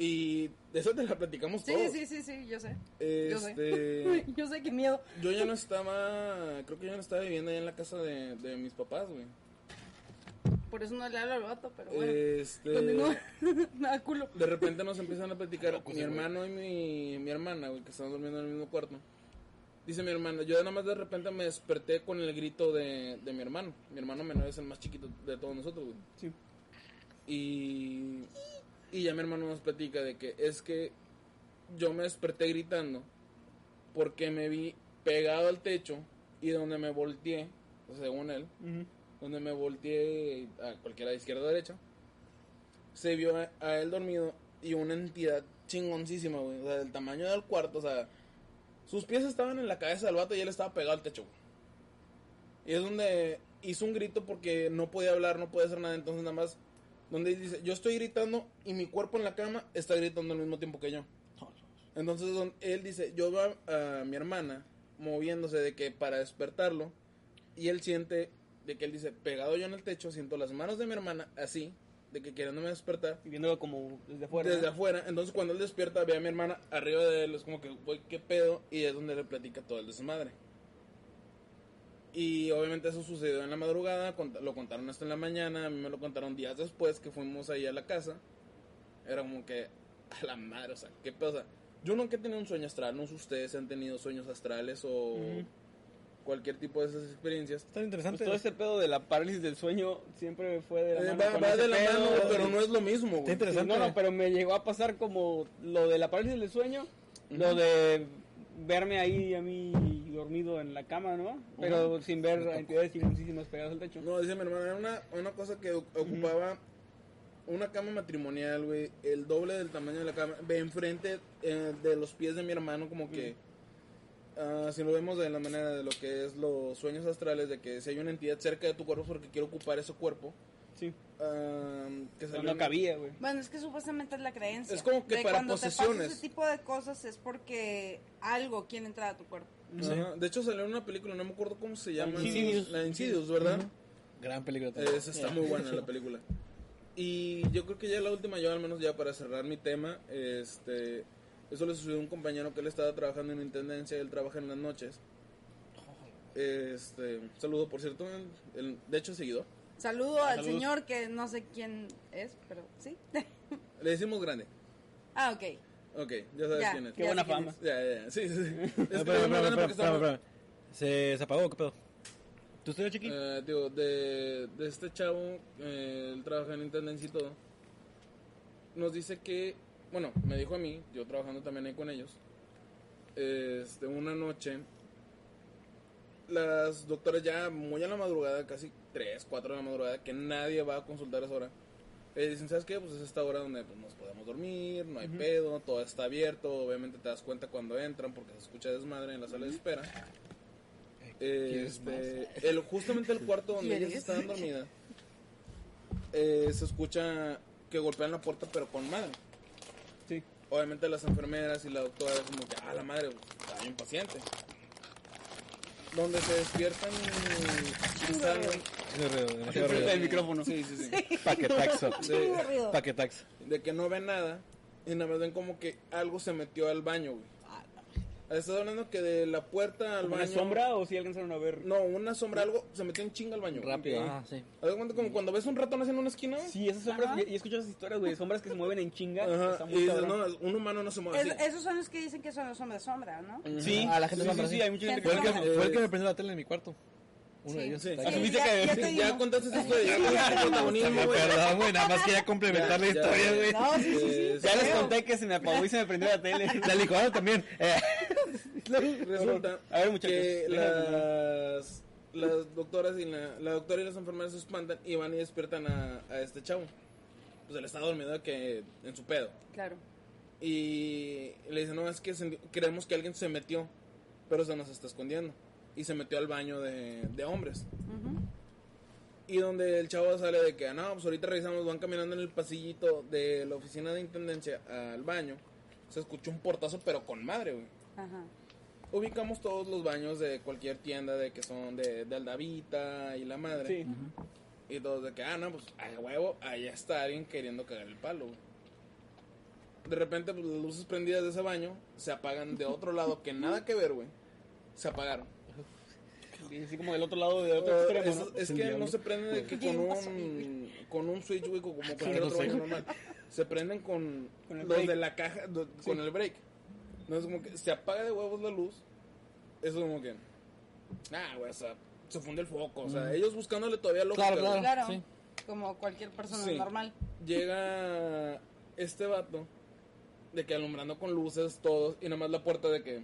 Y de eso te la platicamos Sí, todos. sí, sí, sí, yo sé. Yo sé. Este, Yo sé qué miedo. yo ya no estaba, creo que ya no estaba viviendo ahí en la casa de, de mis papás, güey. Por eso no le hablo al vato, pero bueno. Este, Continúa. Me da culo. de repente nos empiezan a platicar mi hermano y mi, mi hermana, güey, que estaban durmiendo en el mismo cuarto. Dice mi hermana, yo nada más de repente me desperté con el grito de, de mi hermano. Mi hermano menor es el más chiquito de todos nosotros, güey. Sí. Y, y ya mi hermano nos platica de que es que yo me desperté gritando porque me vi pegado al techo y donde me volteé, según él, Ujú. donde me volteé a cualquiera de izquierda o derecha, se vio a, a él dormido y una entidad chingoncísima, güey, o sea, del tamaño del cuarto, o sea, sus pies estaban en la cabeza del vato y él estaba pegado al techo. Y es donde hizo un grito porque no podía hablar, no podía hacer nada, entonces nada más, donde dice, yo estoy gritando y mi cuerpo en la cama está gritando al mismo tiempo que yo. Entonces él dice, yo veo a, a mi hermana moviéndose de que para despertarlo y él siente de que él dice, pegado yo en el techo, siento las manos de mi hermana así, de que queriéndome despertar Y viéndolo como desde afuera. desde ¿no? afuera. Entonces cuando él despierta ve a mi hermana arriba de él, es como que, güey, qué pedo, y es donde le platica todo el desmadre. Y obviamente eso sucedió en la madrugada, lo contaron hasta en la mañana, a mí me lo contaron días después que fuimos ahí a la casa. Era como que, a la madre, o sea, qué pedo, o sea, yo nunca he tenido un sueño astral, no sé ustedes han tenido sueños astrales o Ujú. Cualquier tipo de esas experiencias. Está interesante. Pues todo este pedo de la parálisis del sueño siempre fue de la Eh, mano va con va ese de la pedo. mano, pero no es lo mismo, güey. Está interesante. Sí, no, no, pero me llegó a pasar como lo de la parálisis del sueño, lo de verme ahí a mí dormido en la cama, ¿no? Pero sin ver a entidades chingoncísimas pegadas al techo. No, dice mi hermano, era una, una cosa que o- ocupaba una cama matrimonial, güey, el doble del tamaño de la cama, ve enfrente eh, de los pies de mi hermano, como que, ah, si lo vemos de la manera de lo que es los sueños astrales, de que si hay una entidad cerca de tu cuerpo es porque quiere ocupar ese cuerpo, Sí, ah, que salió no cabía, güey. Bueno, es que supuestamente es la creencia. Es como que de para cuando te posesiones. pasa ese tipo de cosas es porque algo quiere entrar a tu cuerpo. Ajá, De hecho salió en una película, no me acuerdo cómo se llama. Insidious. La Insidious, ¿verdad? Gran película también. Esa está muy buena la película. Y yo creo que ya la última, yo al menos ya para cerrar mi tema, este, eso le sucedió a un compañero que él estaba trabajando en intendencia, él trabaja en las noches. Este, saludo por cierto, el- el- de hecho seguidor. Saludo al Saludos. señor que no sé quién es, pero sí. Le decimos grande. ah, ok. Ok, ya sabes Ya. quién es. Qué Ya buena fama. Ya, ya, ya. Sí, sí, sí. Es que Espera, no. ¿Se, ¿Se apagó o qué pedo? ¿Tu estudio, chiqui? Eh, digo, de, de este chavo, eh, él trabaja en intendencia y todo. Nos dice que, bueno, me dijo a mí, yo trabajando también ahí con ellos, este, una noche, las doctoras ya muy a la madrugada, casi 3, 4 de la madrugada, que nadie va a consultar a esa hora. Eh, dicen, ¿sabes qué? Pues es esta hora donde pues, nos podemos dormir, no hay pedo, todo está abierto, obviamente te das cuenta cuando entran porque se escucha desmadre en la sala de espera. Este, el, justamente el cuarto donde ellas estaban dormidas, eh, se escucha que golpean la puerta, pero con madre. Obviamente las enfermeras y la doctora, como que, ah, la madre, está bien paciente. Donde se despiertan Enfrente ruido. del micrófono. Sí, sí, sí. Paquetaxo. Paquetaxo. De que no ven nada y nada más ven como que algo se metió al baño, güey. Estás hablando que de la puerta al ¿Como baño. ¿Una sombra o si alcanzaron a ver? No, una sombra, algo se metió en chinga al baño. Rápido. Ah, sí. Cuenta como cuando ves un ratón haciendo una esquina. Sí, esas sombras, Ajá. y, escuchado esas historias, güey, sombras que se mueven en chinga. Ajá, está y dices, no, un humano no se mueve Es- así. esos son los que dicen que son los hombres sombra, ¿no? Sí, Ah, la gente sí, sombra, sí, sí, sí. hay mucha gente Fue el, que, que... Fue el que me prendió la tele en mi cuarto. Uno Sí. de ellos. Sí. Ya- que- ya Ya digo. contaste esta historia, ya contaste el protagonismo, güey. Perdón, güey, nada más quería complementar la Ya, ya, historia, ya. güey. No, sí, sí, sí. Ya les creo. conté que se me apagó y se me prendió la tele. La licuadora también. Eh, Resulta A ver, muchachos, que las, las doctoras y la, la doctora y las enfermeras se espantan y van y despiertan a, a este chavo. Pues él está dormido que en su pedo. Claro. Y le dicen, no, es que se- creemos que alguien se metió, pero se nos está escondiendo. Y se metió al baño de, de hombres. Y donde el chavo sale de que, ah, no, pues ahorita revisamos, van caminando en el pasillito de la oficina de intendencia al baño. Se escuchó un portazo, pero con madre, güey. Ajá. Ubicamos todos los baños de cualquier tienda de que son de, de Aldavita y la madre. Sí. Y todos de que, ah, no, pues, a huevo, ahí está alguien queriendo cagar el palo, güey. De repente, pues, las luces prendidas de ese baño se apagan de otro lado que nada que ver, güey. Se apagaron. Y así como del otro lado, de otro Uh, extremo, es, ¿no? es que no se prenden de que con un, con un switch, güey, como cualquier otro baño normal. Se prenden con, los break. de la caja, do- con el break. No es como que se apaga de huevos la luz. Eso es como que, ah, güey, o sea, se funde el foco. O sea, ellos buscándole todavía lógica. Claro, güey. Claro. Sí. Como cualquier persona Sí. normal. Llega este vato de que alumbrando con luces todos y nada más la puerta de que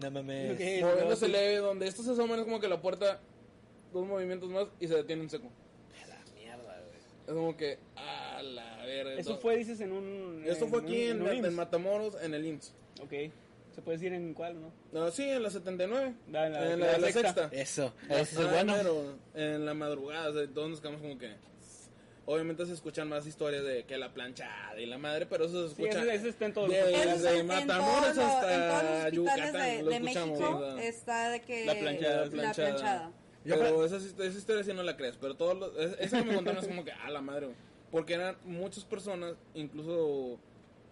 No mames. Ok, Moviéndose no, leve, donde esto se asoma es como que la puerta, dos movimientos más y se detiene en seco. Es como que, a la verga. Eso fue, dices, en un... Esto fue un- aquí en, un en IMSS. Matamoros, en el IMSS. Ok. ¿Se puede decir en cuál, no? No, sí, en la 79. Da, en la- en la la, la sexta. sexta. Eso. Ese es el Ah, bueno. pero en la madrugada, o sea, todos nos quedamos como que. Obviamente se escuchan más historias de que la planchada y la madre, pero eso se Sí, escucha. ese, ese está en todos los Desde Eso es Matamoros hasta en Yucatán, hospitales lo de, de escuchamos, México ¿verdad? está de que La planchada, la planchada. planchada. Pero esa, esa historia sí no la crees. Pero todos los, es- esa que me contaron es como que, ah, la madre. Porque eran muchas personas, incluso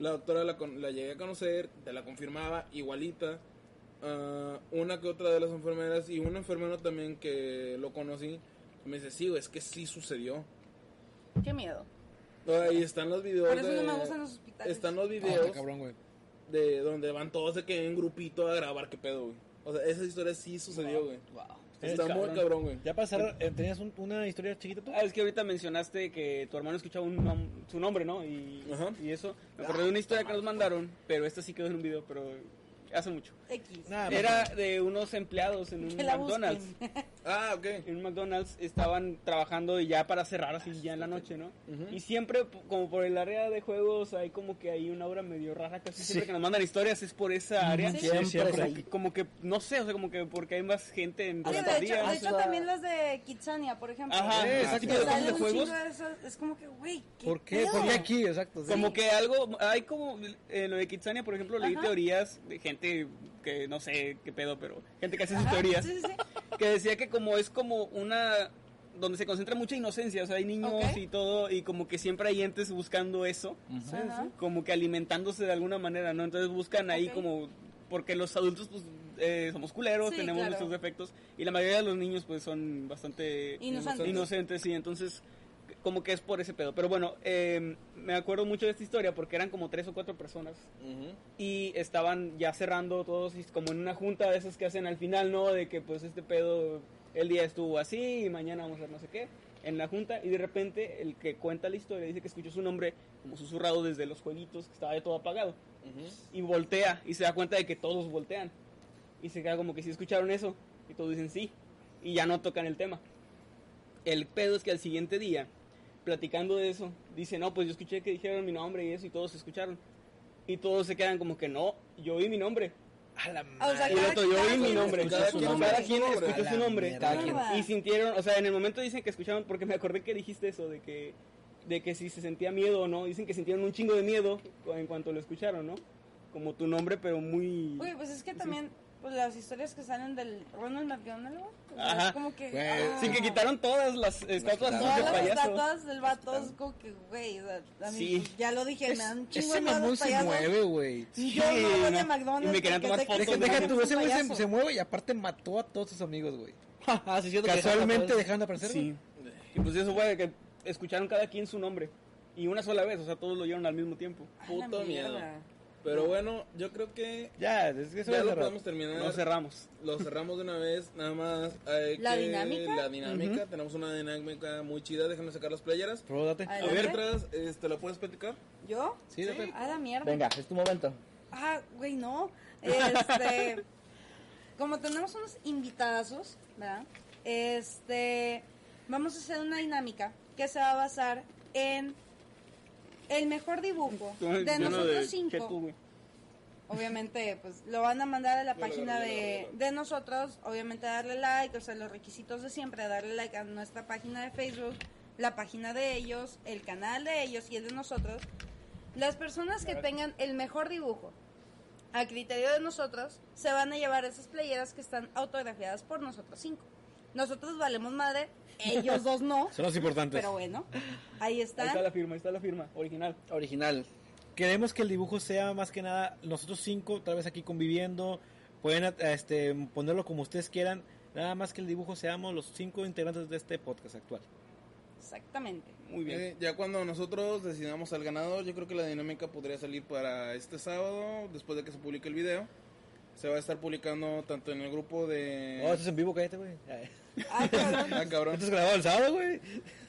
la doctora la, con- la llegué a conocer, te la confirmaba, igualita. Ah, una que otra de las enfermeras y un enfermero también que lo conocí, me dice, sí, güey, es que sí sucedió. Qué miedo. Ahí están los videos. Por eso de- no me gustan los hospitales. Están los Ah, videos qué cabrón, güey. de donde van todos de que en grupito a grabar, qué pedo, güey. O sea, esa historia sí sucedió, güey. Está Es muy cabrón. güey. Ya para cerrar, eh, ¿tenías un- una historia chiquita tú? Ah, es que ahorita mencionaste que tu hermano escuchaba un su nombre, ¿no? Y, Ajá. y eso. Me acordé de una historia que nos mandaron, pero esta sí quedó en un video, pero hace mucho. X. Era de unos empleados en un McDonald's. Ah, ok. En un McDonald's estaban trabajando y ya para cerrar así ya en la noche, ¿no? Ujú. Y siempre, como por el área de juegos, hay como que hay una obra medio rara. Casi siempre que nos mandan historias es por esa área. Sí. Siempre siempre Como que, como que, no sé, o sea, como que porque hay más gente en Sí, durante de hecho, de hecho también las de Kitsania, por ejemplo. Ajá, Eh, exacto, Que de juegos. de es como que, güey, ¿qué ¿Por qué? ¿Por qué aquí? Exacto. sí. Como que algo, hay como, eh, lo de Kitsania, por ejemplo, leí Ajá. teorías de gente que no sé qué pedo, pero gente que hace sus teorías, sí, sí, sí. Que decía que como es como una, donde se concentra mucha inocencia, o sea, hay niños y todo, y como que siempre hay entes buscando eso, como que alimentándose de alguna manera, ¿no? Entonces buscan ahí como, porque los adultos pues eh, somos culeros, Sí, tenemos claro. nuestros defectos, y la mayoría de los niños pues son bastante Inocentes. inocentes, sí, entonces como que es por ese pedo. Pero bueno, eh, me acuerdo mucho de esta historia porque eran como tres o cuatro personas Ujú. y estaban ya cerrando todos como en una junta de esas que hacen al final, ¿no? De que pues este pedo, el día estuvo así y mañana vamos a hacer no sé qué. En la junta y de repente el que cuenta la historia dice que escuchó su nombre como susurrado desde los jueguitos que estaba de todo apagado y voltea y se da cuenta de que todos voltean y se queda como que sí escucharon eso y todos dicen sí y ya no tocan el tema. El pedo es que al siguiente día, platicando de eso, dice, no, pues yo escuché que dijeron mi nombre y eso y todos escucharon. Y todos se quedan como que no, yo oí mi nombre. A la O sea, Y el cada, otro, yo cada oí mi nombre. Cada quien- escuchó A su nombre. Y sintieron, o sea, en el momento dicen que escucharon, porque me acordé que dijiste eso, de que, de que si se sentía miedo o no. Dicen que sintieron un chingo de miedo en cuanto lo escucharon, ¿no? Como tu nombre, pero muy... Oye, pues es que también pues, las historias que salen del Ronald McDonald, Ajá. es como que... Ah, Sí, que quitaron todas las estatuas quitaron. de Todas las payaso. estatuas del vato es como que, güey, Sí. ya lo dije, me dan chingo Ese de mamón se payasos. mueve, güey. Y yo no no. McDonald's Y me querían tomar fotos, Deja, tú, es ese güey se, se mueve y aparte mató a todos sus amigos, güey. Ah, sí, cierto que Casualmente dejaron de aparecer, Sí. Y pues eso fue que escucharon cada quien su nombre. Y una sola vez, o sea, todos lo oyeron al mismo tiempo. Puto miedo. Pero bueno, yo creo que Ya, es que eso ya ya lo podemos terminar. No cerramos. Lo cerramos de una vez, nada más. hay ¿La que- dinámica? La dinámica. Tenemos una dinámica muy chida. Déjenme sacar las playeras. Pero date. Ay. A ver, tras, este, ¿la puedes platicar? ¿Yo? Sí, date. A la mierda. Venga, es tu momento. Ah, güey, no. Este, como tenemos unos invitadazos, ¿verdad? Este, vamos a hacer una dinámica que se va a basar en el mejor dibujo de nosotros cinco. Obviamente, pues lo van a mandar a la página de, de nosotros. Obviamente, darle like, o sea, los requisitos de siempre, darle like a nuestra página de Facebook, la página de ellos, el canal de ellos y el de nosotros. Las personas que tengan el mejor dibujo a criterio de nosotros se van a llevar esas playeras que están autografiadas por nosotros cinco. Nosotros valemos madre, ellos dos no, Son los importantes. pero bueno, ahí Ahí está la firma, ahí está la firma, original. Original. Queremos que el dibujo sea más que nada nosotros cinco, tal vez aquí conviviendo. Pueden este, ponerlo como ustedes quieran. Nada más que el dibujo seamos los cinco integrantes de este podcast actual. Exactamente. Muy bien. Eh, ya cuando nosotros decidamos al ganador, yo creo que la dinámica podría salir para este sábado, después de que se publique el video. Se va a estar publicando tanto en el grupo de... Oh, esto es en vivo, cállate, güey. Ah, cabrón. Ah, cabrón. Esto es grabado el sábado, güey.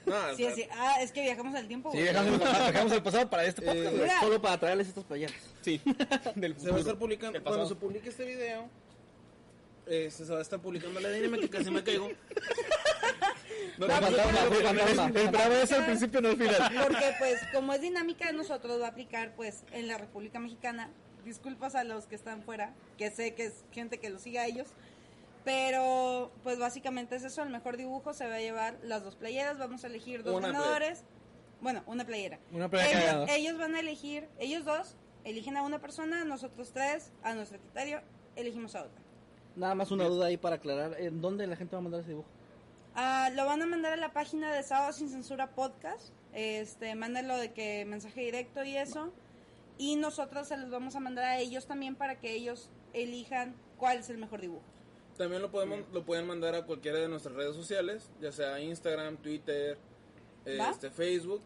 No, Sí, sí. Ah, es que viajamos al tiempo. Sí, güey. dejamos, dejamos el pasado para este podcast, Eh. Solo para traerles estas playeras. Sí, del Se va a estar publicando, cuando se publique este video, este, se va a estar publicando la dinámica que casi me caigo. No, fantasma. El programa es al principio, no al final. Porque pues como es dinámica de nosotros va a aplicar pues en la República Mexicana. Disculpas a los que están fuera, que sé que es gente que los sigue a ellos. Pero pues básicamente es eso, el mejor dibujo se va a llevar las dos playeras, vamos a elegir dos Una ganadores. Bueno, una playera. Una playera ellos, van a elegir, ellos dos eligen a una persona, nosotros tres, a nuestro criterio, elegimos a otra. Nada más una duda ahí para aclarar. ¿En dónde la gente va a mandar ese dibujo? Ah, lo van a mandar a la página de Sábado Sin Censura Podcast. Este, mándenlo de que mensaje directo y eso. Y nosotros se los vamos a mandar a ellos también para que ellos elijan cuál es el mejor dibujo. También lo podemos lo pueden mandar a cualquiera de nuestras redes sociales, ya sea Instagram, Twitter, este Facebook,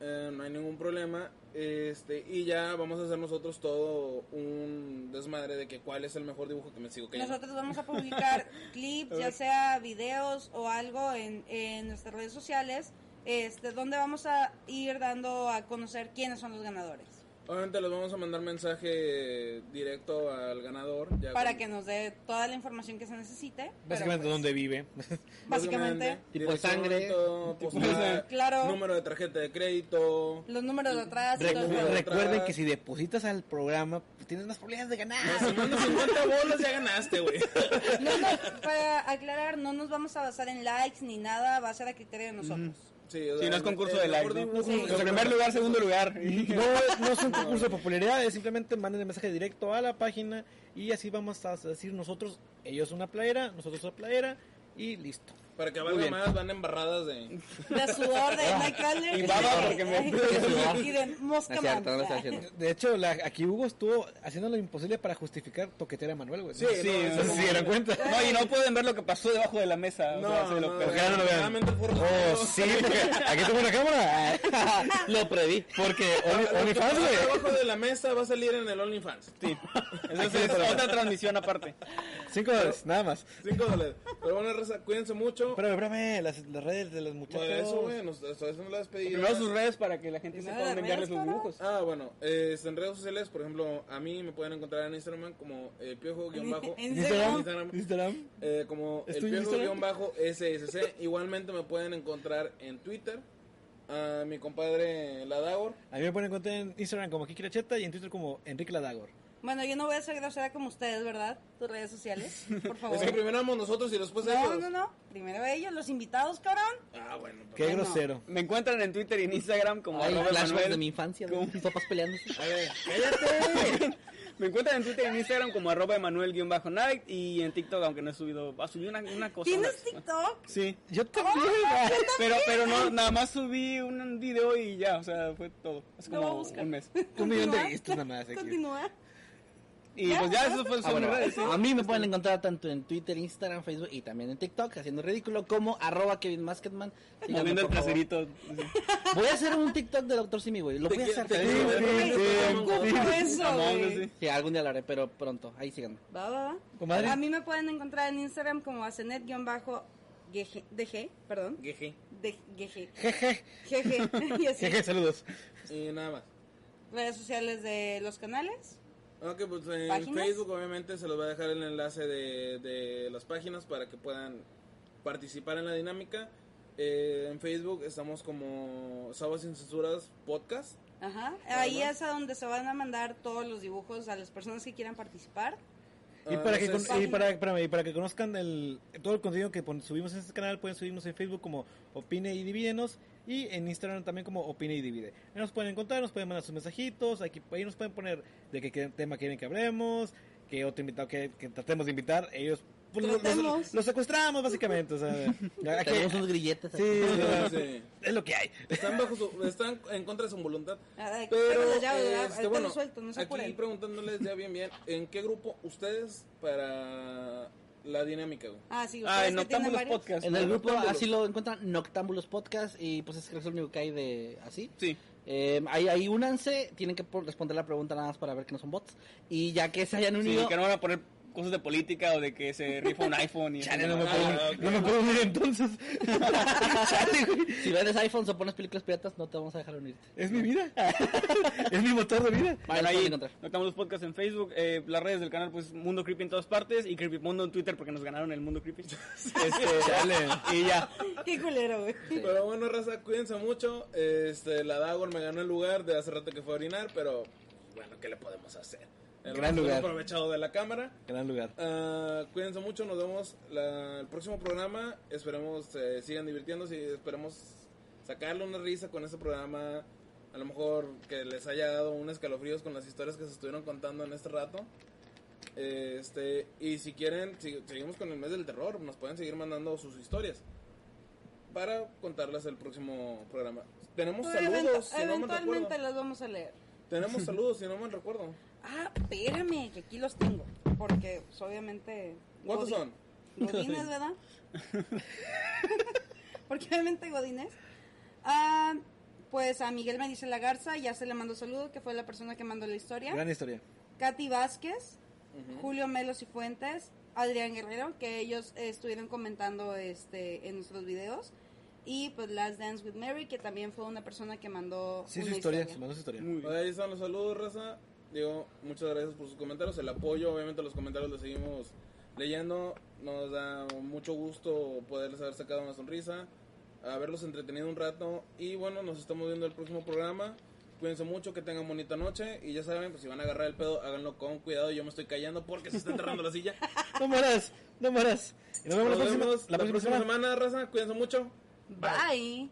eh, no hay ningún problema. Este, y ya vamos a hacer nosotros todo un desmadre de que cuál es el mejor dibujo que me sigo cayendo. Nosotros vamos a publicar clips, ya sea videos o algo en, en nuestras redes sociales, este, donde vamos a ir dando a conocer quiénes son los ganadores. Obviamente les vamos a mandar mensaje directo al ganador. Ya Para con- que nos dé toda la información que se necesite. Básicamente, pues, ¿dónde vive? Básicamente, Tipo sangre. postal, Claro. número de tarjeta de crédito. los números de atrás Recu- recuerden atrás. que si depositas al programa, pues tienes más probabilidades de ganar. Si mandas 50 bolas ya ganaste, güey. No, no, para aclarar, no nos vamos a basar en likes ni nada, va a ser a criterio de nosotros. Sí, o Sí, sea, no es concurso el de mejor likes, ¿no? dibujo, Sí. el En primer lugar, segundo lugar. No, no es un concurso de popularidad, es simplemente manden el mensaje directo a la página y así vamos a decir nosotros, ellos una playera, nosotros una playera y listo. Para que valga más, van embarradas de... De sudor, de Nightcrawler. Y baba porque me- Y de No mosca cierto, no haciendo. De hecho, la, aquí Hugo estuvo haciendo lo imposible para justificar toquetera a Manuel, güey. Sí, Sí, no, no se no. dieron cuenta. No, y no pueden ver lo que pasó debajo de la mesa. o No, sea, se lo no, perdieron. ya no lo vean. Oh, sí, porque aquí tengo una cámara. Lo preví. Porque Lo Only- que OnlyFans, güey. Debajo de la mesa va a salir en el OnlyFans. Sí. Esa es otra transmisión aparte. Cinco dólares, nada más. 5 dólares. Pero bueno, cuídense mucho. Pero, espérame, las, las redes de los muchachos. Por eso, güey, nos estoy haciendo la despedida. Primero sus redes para que la gente dónde las enviarles cabrón. dibujos. Ah, bueno, eh, en redes sociales, por ejemplo, a mí me pueden encontrar en Instagram como eh, piojo-bajo. Instagram, Instagram. Instagram. Eh, como el piojo-ssc. Igualmente me pueden encontrar en Twitter. A mi compadre Ladagor. A mí me pueden encontrar en Instagram como Kiki Racheta y en Twitter como Enrique Ladagor. Bueno, yo no voy a ser grosera como ustedes, ¿verdad? Tus redes sociales, por favor. Es que primero vamos nosotros y después No, ellos. no, no. Primero ellos, los invitados, cabrón. Ah, bueno. pues, Qué Bueno. grosero. Me encuentran en Twitter y en Instagram como Manuel. de mi infancia, ¿Cómo? ¿no? mis papás peleándose. A ver, cállate. Me encuentran en Twitter y en Instagram como arroba Emanuel-Night y en TikTok, aunque no he subido, ah, subí una, una cosa. ¿Tienes una- TikTok? Sí. Yo también. Pero, pero no, nada más subí un video y ya, o sea, fue todo. A como buscar. un mes. Un millón de vistas nada más. Continúa. Y pues ya, eso fue Ah, bueno, redes. sí. a mí me pueden encontrar tanto en Twitter, Instagram, Facebook y también en TikTok haciendo ridículo como arroba Kevin Masketman. Moviendo el traserito. Voy a hacer un TikTok de Doctor Simi, güey. Lo voy a hacer. te- Sí, sí, algún día lo haré, pero pronto. Ahí síganme. Va, va, va. Comadre. A mí me pueden encontrar en Instagram como acenet-dg, perdón. Jeje. De, GG. Jeje. GG. Y así. Jeje, saludos. Y nada más. Redes sociales de los canales. Ok, pues en ¿Páginas? Facebook obviamente se los va a dejar el enlace de, de las páginas para que puedan participar en la dinámica. Eh, en Facebook estamos como Sábado sin Censuras Podcast. Ajá. Ahí Ajá. es a donde se van a mandar todos los dibujos a las personas que quieran participar. Y Ah, para, que, con- y, para, espérame, y para que conozcan el, todo el contenido que subimos en este canal, pueden subirnos en Facebook como Opine y Divídenos y en Instagram también como Opine y Divide. Ahí nos pueden encontrar, nos pueden mandar sus mensajitos, aquí, ahí nos pueden poner de qué, qué tema quieren que hablemos, qué otro invitado que, que tratemos de invitar. Ellos pues, los, los- Tratemos. los secuestramos básicamente. O sea, aquí- Tenemos unos grilletes. sí, Sí. es lo que hay. Están, bajo su- están en contra de su voluntad. Ay, Pero, este, bueno, lo suelto, no se aquí preguntándoles ya bien bien, ¿en qué grupo ustedes para la dinámica? güey? Ah, sí, Ah, en Noctámbulos. Podcast. En el grupo así lo encuentran Noctámbulos Podcast y pues es que es lo único que hay de así. Sí. Eh, ahí, ahí únanse, tienen que responder la pregunta nada más para ver que no son bots. Y ya que se hayan Sí, unido, que no van a poner cosas de política o de que se rifa un iPhone y Chale, no me ¿no? puedo, Ah, no me puedo unir entonces. Chale, güey. Si vendes iPhones o pones películas piratas, no te vamos a dejar unirte. Es mi vida. es mi motor de vida. Bueno, ahí notamos los podcasts en Facebook, eh, las redes del canal, pues Mundo Creepy en todas partes y Creepy Mundo en Twitter porque nos ganaron el Mundo Creepy. Este, y ya. Qué culero, güey. Pero bueno, raza, cuídense mucho. Este, la Dagor me ganó el lugar de hace rato que fue a orinar, pero bueno, ¿qué le podemos hacer? El Gran lugar. aprovechado de la cámara. Gran lugar. Ah, cuídense mucho, nos vemos la- el próximo programa. Esperemos eh, sigan divirtiéndose y esperemos sacarle una risa con este programa. A lo mejor que les haya dado un escalofríos con las historias que se estuvieron contando en este rato. Este, y si quieren, si- seguimos con el mes del terror, nos pueden seguir mandando sus historias para contarlas el próximo programa. Tenemos Pues, saludos, event- si no me eventualmente recuerdo. las vamos a leer. Tenemos saludos, si no me recuerdo. Ah, espérame, que aquí los tengo. Porque, pues, obviamente. ¿Cuántos son? Godines, ¿verdad? porque obviamente Godines. Ah, pues a Miguel me dice la Garza, ya se le mandó saludo, que fue la persona que mandó la historia. Gran historia. Katy Vázquez, Julio Melos y Fuentes, Adrián Guerrero, que ellos eh, estuvieron comentando este en nuestros videos. Y pues Last Dance with Mary, que también fue una persona que mandó Sí, su una historia. Se mandó su historia. Muy bien. Pues ahí están los saludos, raza. Digo, muchas gracias por sus comentarios. El apoyo, obviamente, los comentarios los seguimos leyendo. Nos da mucho gusto poderles haber sacado una sonrisa, haberlos entretenido un rato. Y bueno, nos estamos viendo el próximo programa. Cuídense mucho, que tengan bonita noche. Y ya saben, pues si van a agarrar el pedo, háganlo con cuidado. Yo me estoy callando porque se está enterrando la silla. No mueras, no mueras. Y nos vemos Nos la próxima, vemos la próxima semana. semana, raza. Cuídense mucho. Bye.